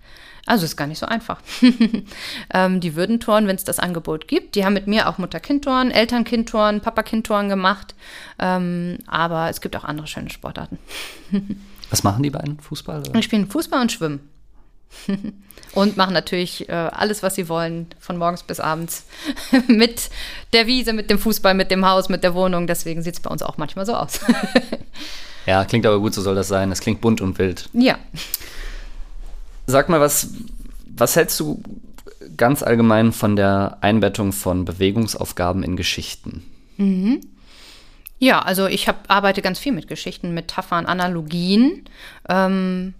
Also ist gar nicht so einfach. ähm, die würden touren, wenn es das Angebot gibt. Die haben mit mir auch Mutter-Kind-Touren, Eltern-Kind-Touren, Papa-Kind-Touren gemacht. Ähm, aber es gibt auch andere schöne Sportarten. Was machen die beiden? Fußball? Oder? Die spielen Fußball und Schwimmen. und machen natürlich äh, alles, was sie wollen, von morgens bis abends. mit der Wiese, mit dem Fußball, mit dem Haus, mit der Wohnung. Deswegen sieht es bei uns auch manchmal so aus. ja, klingt aber gut, so soll das sein. Es klingt bunt und wild. Ja. Sag mal, was, was hältst du ganz allgemein von der Einbettung von Bewegungsaufgaben in Geschichten? Mhm. Ja, also ich hab, arbeite ganz viel mit Geschichten, Metaphern, Analogien. Ähm,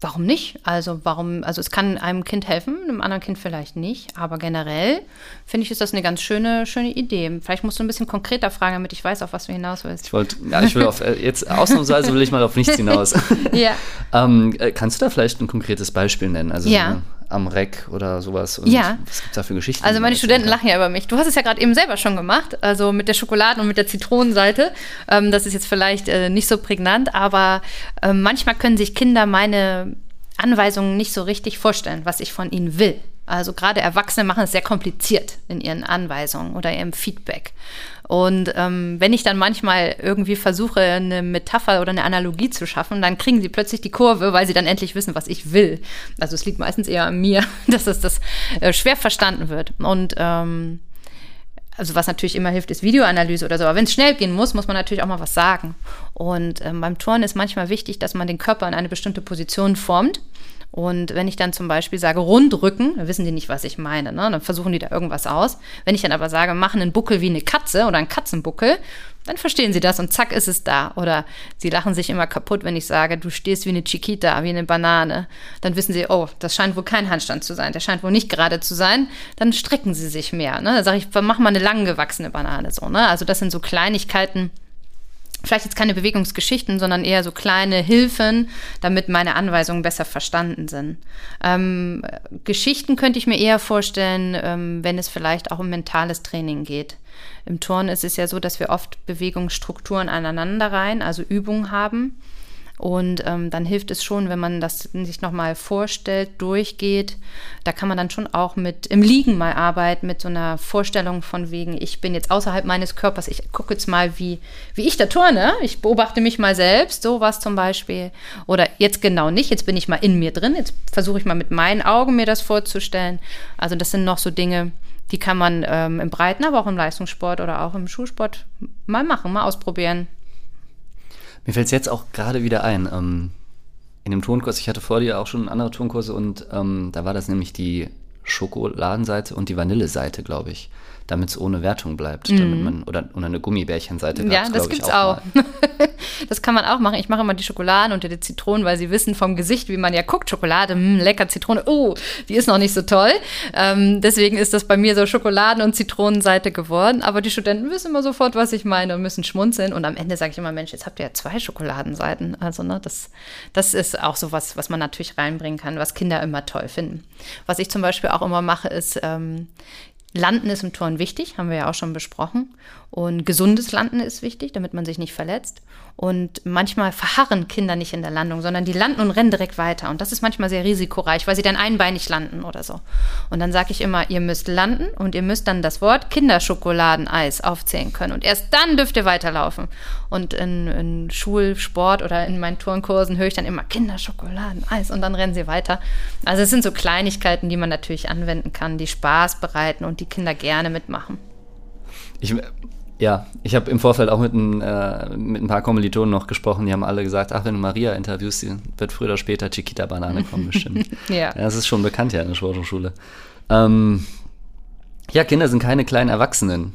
warum nicht? Also warum, also es kann einem Kind helfen, einem anderen Kind vielleicht nicht, aber generell finde ich, ist das eine ganz schöne, schöne Idee. Vielleicht musst du ein bisschen konkreter fragen, damit ich weiß, auf was du hinaus willst. Ich wollte, ja, ich will auf, äh, jetzt ausnahmsweise will ich mal auf nichts hinaus. ja. ähm, äh, kannst du da vielleicht ein konkretes Beispiel nennen? Also ja am Reck oder sowas. Und ja. Was gibt es da für Geschichten? Also meine Studenten lachen ja über mich. Du hast es ja gerade eben selber schon gemacht, also mit der Schokoladen- und mit der Zitronenseite. Ähm, das ist jetzt vielleicht äh, nicht so prägnant, aber äh, manchmal können sich Kinder meine Anweisungen nicht so richtig vorstellen, was ich von ihnen will. Also gerade Erwachsene machen es sehr kompliziert in ihren Anweisungen oder ihrem Feedback. Und ähm, wenn ich dann manchmal irgendwie versuche, eine Metapher oder eine Analogie zu schaffen, dann kriegen sie plötzlich die Kurve, weil sie dann endlich wissen, was ich will. Also es liegt meistens eher an mir, dass es das äh, schwer verstanden wird. Und ähm, also was natürlich immer hilft, ist Videoanalyse oder so. Aber wenn es schnell gehen muss, muss man natürlich auch mal was sagen. Und ähm, beim Turnen ist manchmal wichtig, dass man den Körper in eine bestimmte Position formt. Und wenn ich dann zum Beispiel sage, rundrücken, dann wissen die nicht, was ich meine. Ne? Dann versuchen die da irgendwas aus. Wenn ich dann aber sage, machen einen Buckel wie eine Katze oder einen Katzenbuckel, dann verstehen sie das und zack ist es da. Oder sie lachen sich immer kaputt, wenn ich sage, du stehst wie eine Chiquita, wie eine Banane. Dann wissen sie, oh, das scheint wohl kein Handstand zu sein, der scheint wohl nicht gerade zu sein. Dann strecken sie sich mehr. Ne? Dann sage ich, mach mal eine lang gewachsene Banane so. Ne? Also das sind so Kleinigkeiten, vielleicht jetzt keine Bewegungsgeschichten, sondern eher so kleine Hilfen, damit meine Anweisungen besser verstanden sind. Ähm, Geschichten könnte ich mir eher vorstellen, ähm, wenn es vielleicht auch um mentales Training geht. Im Turn ist es ja so, dass wir oft Bewegungsstrukturen aneinander rein, also Übungen haben. Und ähm, dann hilft es schon, wenn man das sich nochmal vorstellt, durchgeht. Da kann man dann schon auch mit im Liegen mal arbeiten, mit so einer Vorstellung von wegen, ich bin jetzt außerhalb meines Körpers, ich gucke jetzt mal, wie, wie ich da turne. Ich beobachte mich mal selbst, sowas zum Beispiel. Oder jetzt genau nicht, jetzt bin ich mal in mir drin, jetzt versuche ich mal mit meinen Augen mir das vorzustellen. Also das sind noch so Dinge, die kann man ähm, im Breiten, aber auch im Leistungssport oder auch im Schulsport mal machen, mal ausprobieren. Mir fällt es jetzt auch gerade wieder ein. Ähm, in dem Tonkurs, ich hatte vor dir auch schon andere Tonkurse und ähm, da war das nämlich die Schokoladenseite und die Vanilleseite, glaube ich damit es ohne Wertung bleibt. Mhm. Damit man, oder, oder eine Gummibärchenseite Ja, das gibt's auch. auch. das kann man auch machen. Ich mache immer die Schokoladen unter die Zitronen, weil sie wissen vom Gesicht, wie man ja guckt, Schokolade, mh, hm, lecker Zitrone, oh, die ist noch nicht so toll. Ähm, deswegen ist das bei mir so Schokoladen- und Zitronenseite geworden. Aber die Studenten wissen immer sofort, was ich meine und müssen schmunzeln. Und am Ende sage ich immer, Mensch, jetzt habt ihr ja zwei Schokoladenseiten. Also, ne, das, das ist auch so was, was man natürlich reinbringen kann, was Kinder immer toll finden. Was ich zum Beispiel auch immer mache, ist, ähm, Landen ist im Turnen wichtig, haben wir ja auch schon besprochen. Und gesundes Landen ist wichtig, damit man sich nicht verletzt. Und manchmal verharren Kinder nicht in der Landung, sondern die landen und rennen direkt weiter. Und das ist manchmal sehr risikoreich, weil sie dann einbeinig landen oder so. Und dann sage ich immer, ihr müsst landen und ihr müsst dann das Wort Kinderschokoladeneis aufzählen können. Und erst dann dürft ihr weiterlaufen. Und in, in Schulsport oder in meinen Turnkursen höre ich dann immer Kinderschokoladeneis und dann rennen sie weiter. Also es sind so Kleinigkeiten, die man natürlich anwenden kann, die Spaß bereiten und die Kinder gerne mitmachen. Ich ja, ich habe im Vorfeld auch mit ein, äh, mit ein paar Kommilitonen noch gesprochen, die haben alle gesagt, ach, wenn du Maria interviewst, wird früher oder später Chiquita Banane kommen bestimmt. ja. ja. Das ist schon bekannt ja in der Sporthochschule. Ähm, ja, Kinder sind keine kleinen Erwachsenen.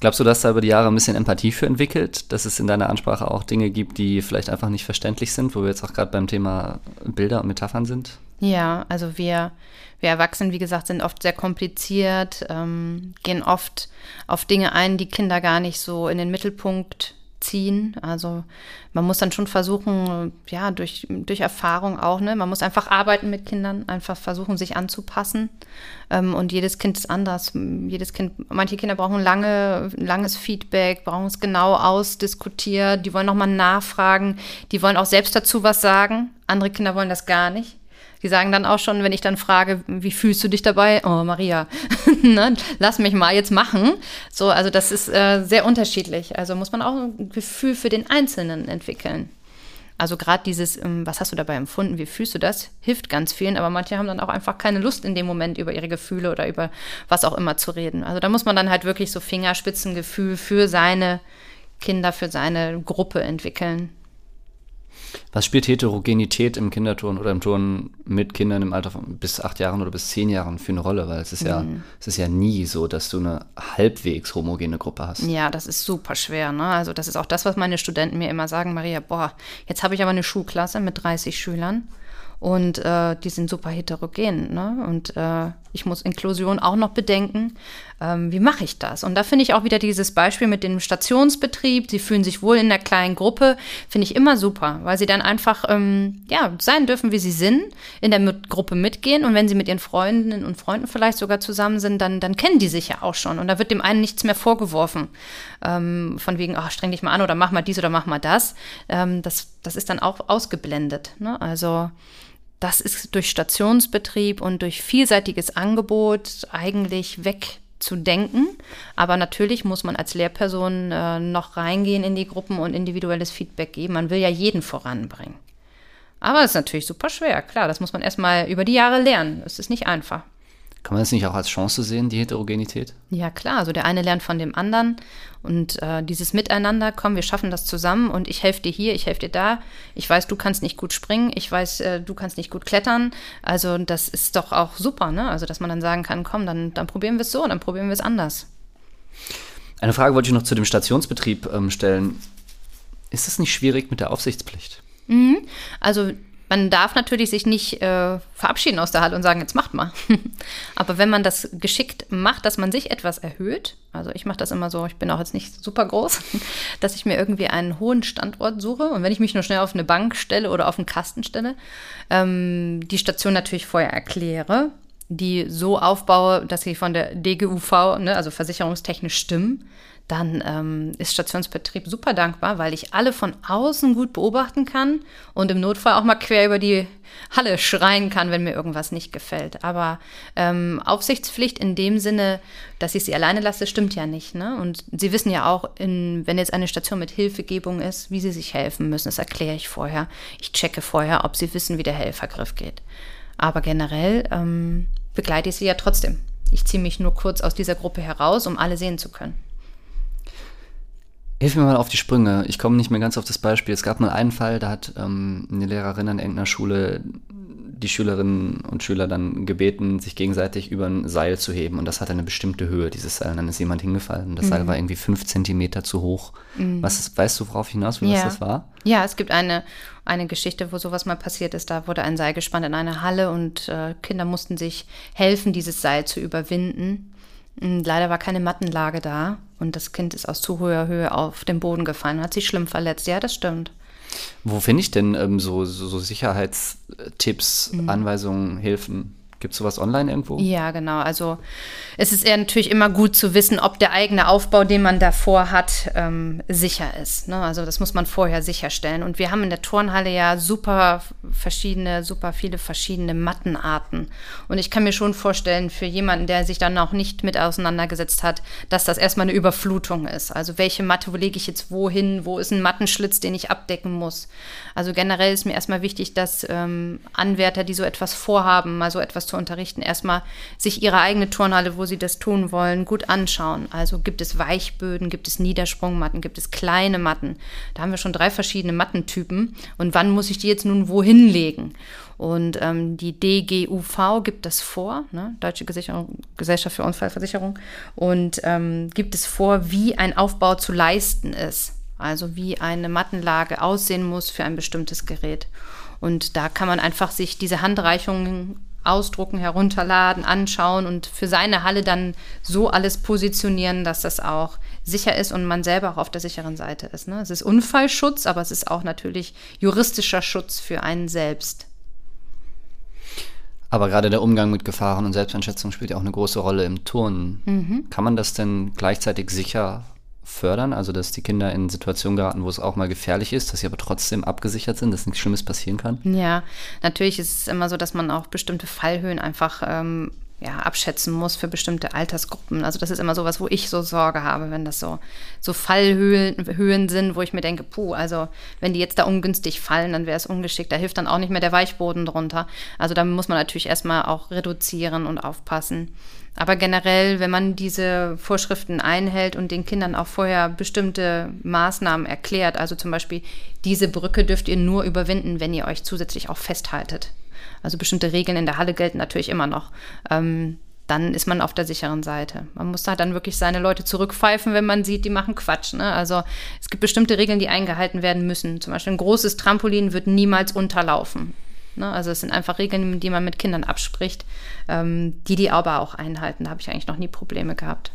Glaubst du, dass da über die Jahre ein bisschen Empathie für entwickelt, dass es in deiner Ansprache auch Dinge gibt, die vielleicht einfach nicht verständlich sind, wo wir jetzt auch gerade beim Thema Bilder und Metaphern sind? Ja, also wir, wir Erwachsenen, wie gesagt, sind oft sehr kompliziert, ähm, gehen oft auf Dinge ein, die Kinder gar nicht so in den Mittelpunkt ziehen. Also man muss dann schon versuchen, ja, durch, durch Erfahrung auch, ne? Man muss einfach arbeiten mit Kindern, einfach versuchen, sich anzupassen. Ähm, und jedes Kind ist anders. Jedes Kind, manche Kinder brauchen lange, langes Feedback, brauchen es genau ausdiskutiert, die wollen nochmal nachfragen, die wollen auch selbst dazu was sagen. Andere Kinder wollen das gar nicht. Die sagen dann auch schon, wenn ich dann frage, wie fühlst du dich dabei? Oh, Maria, ne, lass mich mal jetzt machen. So, also das ist äh, sehr unterschiedlich. Also muss man auch ein Gefühl für den Einzelnen entwickeln. Also gerade dieses, ähm, was hast du dabei empfunden, wie fühlst du das, hilft ganz vielen, aber manche haben dann auch einfach keine Lust in dem Moment über ihre Gefühle oder über was auch immer zu reden. Also da muss man dann halt wirklich so Fingerspitzengefühl für seine Kinder, für seine Gruppe entwickeln. Was spielt Heterogenität im Kinderturnen oder im Turnen mit Kindern im Alter von bis acht Jahren oder bis zehn Jahren für eine Rolle? Weil es ist ja, mhm. es ist ja nie so, dass du eine halbwegs homogene Gruppe hast. Ja, das ist super schwer. Ne? Also das ist auch das, was meine Studenten mir immer sagen, Maria, boah, jetzt habe ich aber eine Schulklasse mit 30 Schülern und äh, die sind super heterogen. Ne? Und äh, ich muss Inklusion auch noch bedenken. Ähm, wie mache ich das? Und da finde ich auch wieder dieses Beispiel mit dem Stationsbetrieb. Sie fühlen sich wohl in der kleinen Gruppe. Finde ich immer super, weil sie dann einfach ähm, ja, sein dürfen, wie sie sind, in der mit Gruppe mitgehen. Und wenn sie mit ihren Freundinnen und Freunden vielleicht sogar zusammen sind, dann, dann kennen die sich ja auch schon. Und da wird dem einen nichts mehr vorgeworfen. Ähm, von wegen, ach, streng dich mal an oder mach mal dies oder mach mal das. Ähm, das, das ist dann auch ausgeblendet. Ne? Also das ist durch Stationsbetrieb und durch vielseitiges Angebot eigentlich wegzudenken. Aber natürlich muss man als Lehrperson äh, noch reingehen in die Gruppen und individuelles Feedback geben. Man will ja jeden voranbringen. Aber es ist natürlich super schwer, klar. Das muss man erstmal über die Jahre lernen. Es ist nicht einfach. Kann man das nicht auch als Chance sehen, die Heterogenität? Ja, klar. Also der eine lernt von dem anderen und äh, dieses Miteinander, komm, wir schaffen das zusammen und ich helfe dir hier, ich helfe dir da. Ich weiß, du kannst nicht gut springen, ich weiß, äh, du kannst nicht gut klettern. Also das ist doch auch super, ne? Also dass man dann sagen kann, komm, dann, dann probieren wir es so, dann probieren wir es anders. Eine Frage wollte ich noch zu dem Stationsbetrieb ähm, stellen. Ist es nicht schwierig mit der Aufsichtspflicht? Mhm. Also man darf natürlich sich nicht äh, verabschieden aus der Halle und sagen, jetzt macht mal. Aber wenn man das geschickt macht, dass man sich etwas erhöht, also ich mache das immer so, ich bin auch jetzt nicht super groß, dass ich mir irgendwie einen hohen Standort suche und wenn ich mich nur schnell auf eine Bank stelle oder auf einen Kasten stelle, ähm, die Station natürlich vorher erkläre, die so aufbaue, dass sie von der DGUV, ne, also versicherungstechnisch stimmen, dann ähm, ist Stationsbetrieb super dankbar, weil ich alle von außen gut beobachten kann und im Notfall auch mal quer über die Halle schreien kann, wenn mir irgendwas nicht gefällt. Aber ähm, Aufsichtspflicht in dem Sinne, dass ich sie alleine lasse, stimmt ja nicht. Ne? Und Sie wissen ja auch, in, wenn jetzt eine Station mit Hilfegebung ist, wie Sie sich helfen müssen. Das erkläre ich vorher. Ich checke vorher, ob Sie wissen, wie der Helfergriff geht. Aber generell ähm, begleite ich Sie ja trotzdem. Ich ziehe mich nur kurz aus dieser Gruppe heraus, um alle sehen zu können. Hilf mir mal auf die Sprünge. Ich komme nicht mehr ganz auf das Beispiel. Es gab mal einen Fall, da hat ähm, eine Lehrerin an irgendeiner Schule die Schülerinnen und Schüler dann gebeten, sich gegenseitig über ein Seil zu heben. Und das hatte eine bestimmte Höhe, dieses Seil. Und dann ist jemand hingefallen. Das mhm. Seil war irgendwie fünf Zentimeter zu hoch. Mhm. Was ist, weißt du, worauf hinaus will, ja. was das war? Ja, es gibt eine, eine Geschichte, wo sowas mal passiert ist. Da wurde ein Seil gespannt in einer Halle und äh, Kinder mussten sich helfen, dieses Seil zu überwinden. Und leider war keine Mattenlage da und das Kind ist aus zu hoher Höhe auf den Boden gefallen und hat sich schlimm verletzt. Ja, das stimmt. Wo finde ich denn ähm, so, so, Sicherheitstipps, mhm. Anweisungen, Hilfen? Gibt es sowas online irgendwo? Ja, genau. Also es ist eher natürlich immer gut zu wissen, ob der eigene Aufbau, den man davor hat, ähm, sicher ist. Ne? Also das muss man vorher sicherstellen. Und wir haben in der Turnhalle ja super verschiedene, super viele verschiedene Mattenarten. Und ich kann mir schon vorstellen, für jemanden, der sich dann auch nicht mit auseinandergesetzt hat, dass das erstmal eine Überflutung ist. Also welche Matte, wo lege ich jetzt wohin, wo ist ein Mattenschlitz, den ich abdecken muss. Also generell ist mir erstmal wichtig, dass ähm, Anwärter, die so etwas vorhaben, mal so etwas zu unterrichten, erstmal sich ihre eigene Turnhalle, wo sie das tun wollen, gut anschauen. Also gibt es Weichböden, gibt es Niedersprungmatten, gibt es kleine Matten. Da haben wir schon drei verschiedene Mattentypen. Und wann muss ich die jetzt nun wohin legen? Und ähm, die DGUV gibt das vor, ne? Deutsche Gesellschaft für Unfallversicherung, und ähm, gibt es vor, wie ein Aufbau zu leisten ist. Also wie eine Mattenlage aussehen muss für ein bestimmtes Gerät. Und da kann man einfach sich diese Handreichungen ausdrucken, herunterladen, anschauen und für seine Halle dann so alles positionieren, dass das auch sicher ist und man selber auch auf der sicheren Seite ist. Ne? Es ist Unfallschutz, aber es ist auch natürlich juristischer Schutz für einen selbst. Aber gerade der Umgang mit Gefahren und Selbsteinschätzung spielt ja auch eine große Rolle im Turnen. Mhm. Kann man das denn gleichzeitig sicher fördern, also dass die Kinder in Situationen geraten, wo es auch mal gefährlich ist, dass sie aber trotzdem abgesichert sind, dass nichts Schlimmes passieren kann? Ja, natürlich ist es immer so, dass man auch bestimmte Fallhöhen einfach ähm, ja, abschätzen muss für bestimmte Altersgruppen. Also das ist immer so was, wo ich so Sorge habe, wenn das so, so Fallhöhen Höhen sind, wo ich mir denke, puh, also wenn die jetzt da ungünstig fallen, dann wäre es ungeschickt. Da hilft dann auch nicht mehr der Weichboden drunter. Also da muss man natürlich erstmal auch reduzieren und aufpassen. Aber generell, wenn man diese Vorschriften einhält und den Kindern auch vorher bestimmte Maßnahmen erklärt, also zum Beispiel, diese Brücke dürft ihr nur überwinden, wenn ihr euch zusätzlich auch festhaltet. Also bestimmte Regeln in der Halle gelten natürlich immer noch. Ähm, dann ist man auf der sicheren Seite. Man muss da dann wirklich seine Leute zurückpfeifen, wenn man sieht, die machen Quatsch. Ne? Also es gibt bestimmte Regeln, die eingehalten werden müssen. Zum Beispiel ein großes Trampolin wird niemals unterlaufen. Ne? Also es sind einfach Regeln, die man mit Kindern abspricht, ähm, die die aber auch einhalten. Da habe ich eigentlich noch nie Probleme gehabt.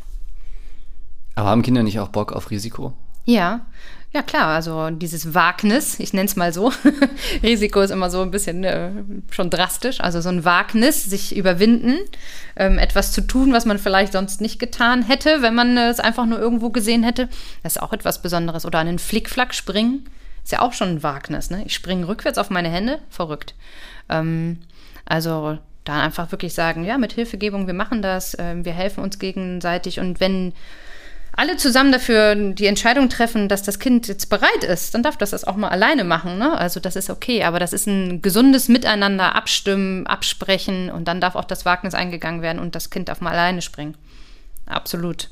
Aber haben Kinder nicht auch Bock auf Risiko? Ja, ja klar, also dieses Wagnis, ich nenne es mal so, Risiko ist immer so ein bisschen äh, schon drastisch, also so ein Wagnis, sich überwinden, ähm, etwas zu tun, was man vielleicht sonst nicht getan hätte, wenn man es einfach nur irgendwo gesehen hätte, das ist auch etwas Besonderes. Oder einen Flickflack springen, ist ja auch schon ein Wagnis. Ne? Ich springe rückwärts auf meine Hände, verrückt. Ähm, also da einfach wirklich sagen, ja, mit Hilfegebung, wir machen das, äh, wir helfen uns gegenseitig und wenn alle zusammen dafür die Entscheidung treffen, dass das Kind jetzt bereit ist, dann darf das das auch mal alleine machen. Ne? Also das ist okay, aber das ist ein gesundes Miteinander, abstimmen, absprechen und dann darf auch das Wagnis eingegangen werden und das Kind darf mal alleine springen. Absolut.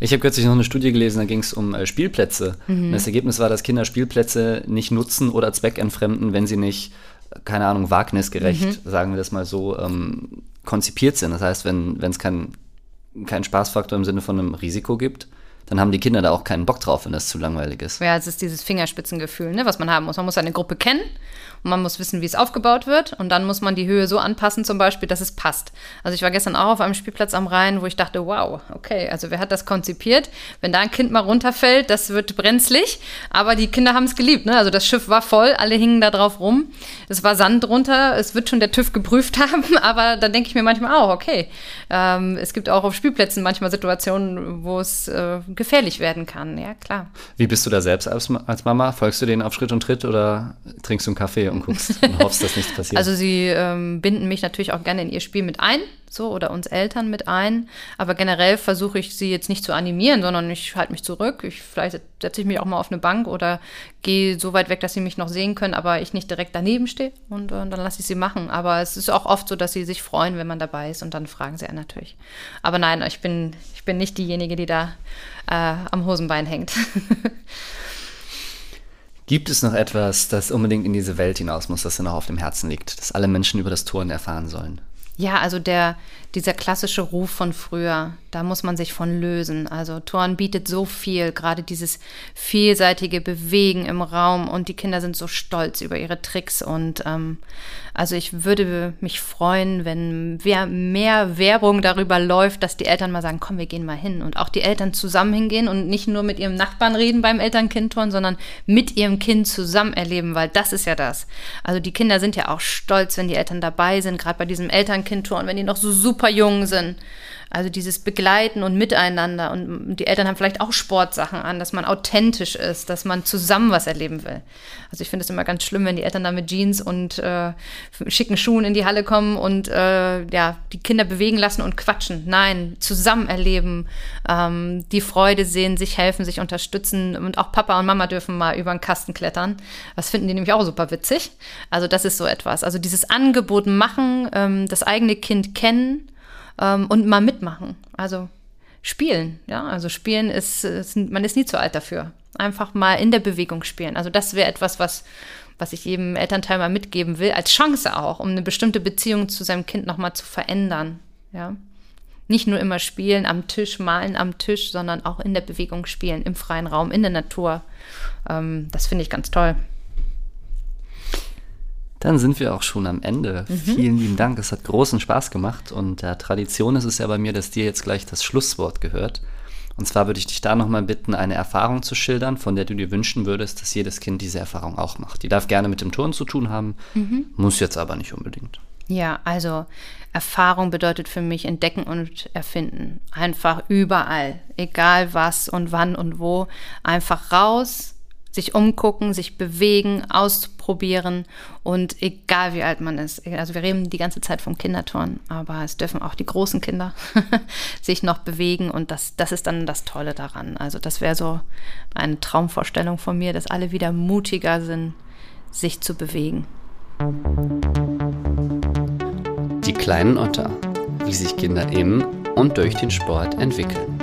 Ich habe kürzlich noch eine Studie gelesen, da ging es um äh, Spielplätze. Mhm. das Ergebnis war, dass Kinder Spielplätze nicht nutzen oder zweckentfremden, wenn sie nicht, keine Ahnung, wagnisgerecht, mhm. sagen wir das mal so, ähm, konzipiert sind. Das heißt, wenn es keinen kein Spaßfaktor im Sinne von einem Risiko gibt, dann haben die Kinder da auch keinen Bock drauf, wenn das zu langweilig ist. Ja, es ist dieses Fingerspitzengefühl, ne, was man haben muss. Man muss eine Gruppe kennen und man muss wissen, wie es aufgebaut wird. Und dann muss man die Höhe so anpassen, zum Beispiel, dass es passt. Also ich war gestern auch auf einem Spielplatz am Rhein, wo ich dachte, wow, okay, also wer hat das konzipiert? Wenn da ein Kind mal runterfällt, das wird brenzlig. Aber die Kinder haben es geliebt. Ne? Also das Schiff war voll, alle hingen da drauf rum. Es war Sand drunter, es wird schon der TÜV geprüft haben. Aber da denke ich mir manchmal auch, okay, ähm, es gibt auch auf Spielplätzen manchmal Situationen, wo es äh, gefährlich werden kann. Ja, klar. Wie bist du da selbst als, als Mama? Folgst du denen auf Schritt und Tritt oder trinkst du einen Kaffee und guckst und hoffst, dass nichts passiert. Also sie ähm, binden mich natürlich auch gerne in ihr Spiel mit ein so oder uns Eltern mit ein. Aber generell versuche ich sie jetzt nicht zu animieren, sondern ich halte mich zurück. Ich, vielleicht setze ich mich auch mal auf eine Bank oder gehe so weit weg, dass sie mich noch sehen können, aber ich nicht direkt daneben stehe und, und äh, dann lasse ich sie machen. Aber es ist auch oft so, dass sie sich freuen, wenn man dabei ist und dann fragen sie einen natürlich. Aber nein, ich bin, ich bin nicht diejenige, die da äh, am Hosenbein hängt. Gibt es noch etwas, das unbedingt in diese Welt hinaus muss, das dir noch auf dem Herzen liegt, dass alle Menschen über das Turnen erfahren sollen? Ja, also der, dieser klassische Ruf von früher, da muss man sich von lösen. Also Turn bietet so viel, gerade dieses vielseitige Bewegen im Raum und die Kinder sind so stolz über ihre Tricks und ähm, also ich würde mich freuen, wenn mehr Werbung darüber läuft, dass die Eltern mal sagen, komm, wir gehen mal hin und auch die Eltern zusammen hingehen und nicht nur mit ihrem Nachbarn reden beim Eltern-Kind-Turn, sondern mit ihrem Kind zusammen erleben, weil das ist ja das. Also die Kinder sind ja auch stolz, wenn die Eltern dabei sind, gerade bei diesem Eltern Kind turnen, wenn die noch so super jung sind. Also dieses Begleiten und Miteinander. Und die Eltern haben vielleicht auch Sportsachen an, dass man authentisch ist, dass man zusammen was erleben will. Also ich finde es immer ganz schlimm, wenn die Eltern da mit Jeans und äh, schicken Schuhen in die Halle kommen und äh, ja, die Kinder bewegen lassen und quatschen. Nein, zusammen erleben, ähm, die Freude sehen, sich helfen, sich unterstützen. Und auch Papa und Mama dürfen mal über einen Kasten klettern. Das finden die nämlich auch super witzig. Also das ist so etwas. Also dieses Angebot machen, ähm, das eigene Kind kennen ähm, und mal mitmachen. Also spielen, ja. Also spielen ist, ist, man ist nie zu alt dafür. Einfach mal in der Bewegung spielen. Also das wäre etwas, was, was ich jedem Elternteil mal mitgeben will, als Chance auch, um eine bestimmte Beziehung zu seinem Kind nochmal zu verändern. Ja. Nicht nur immer spielen am Tisch, malen am Tisch, sondern auch in der Bewegung spielen, im freien Raum, in der Natur. Ähm, das finde ich ganz toll. Dann sind wir auch schon am Ende. Mhm. Vielen lieben Dank. Es hat großen Spaß gemacht. Und äh, Tradition ist es ja bei mir, dass dir jetzt gleich das Schlusswort gehört. Und zwar würde ich dich da nochmal bitten, eine Erfahrung zu schildern, von der du dir wünschen würdest, dass jedes Kind diese Erfahrung auch macht. Die darf gerne mit dem Turnen zu tun haben, mhm. muss jetzt aber nicht unbedingt. Ja, also Erfahrung bedeutet für mich entdecken und erfinden. Einfach überall, egal was und wann und wo. Einfach raus, sich umgucken, sich bewegen, ausprobieren und egal wie alt man ist. Also wir reden die ganze Zeit vom Kinderturnen, aber es dürfen auch die großen Kinder sich noch bewegen und das, das ist dann das Tolle daran. Also das wäre so eine Traumvorstellung von mir, dass alle wieder mutiger sind, sich zu bewegen. Die kleinen Otter, wie sich Kinder im und durch den Sport entwickeln.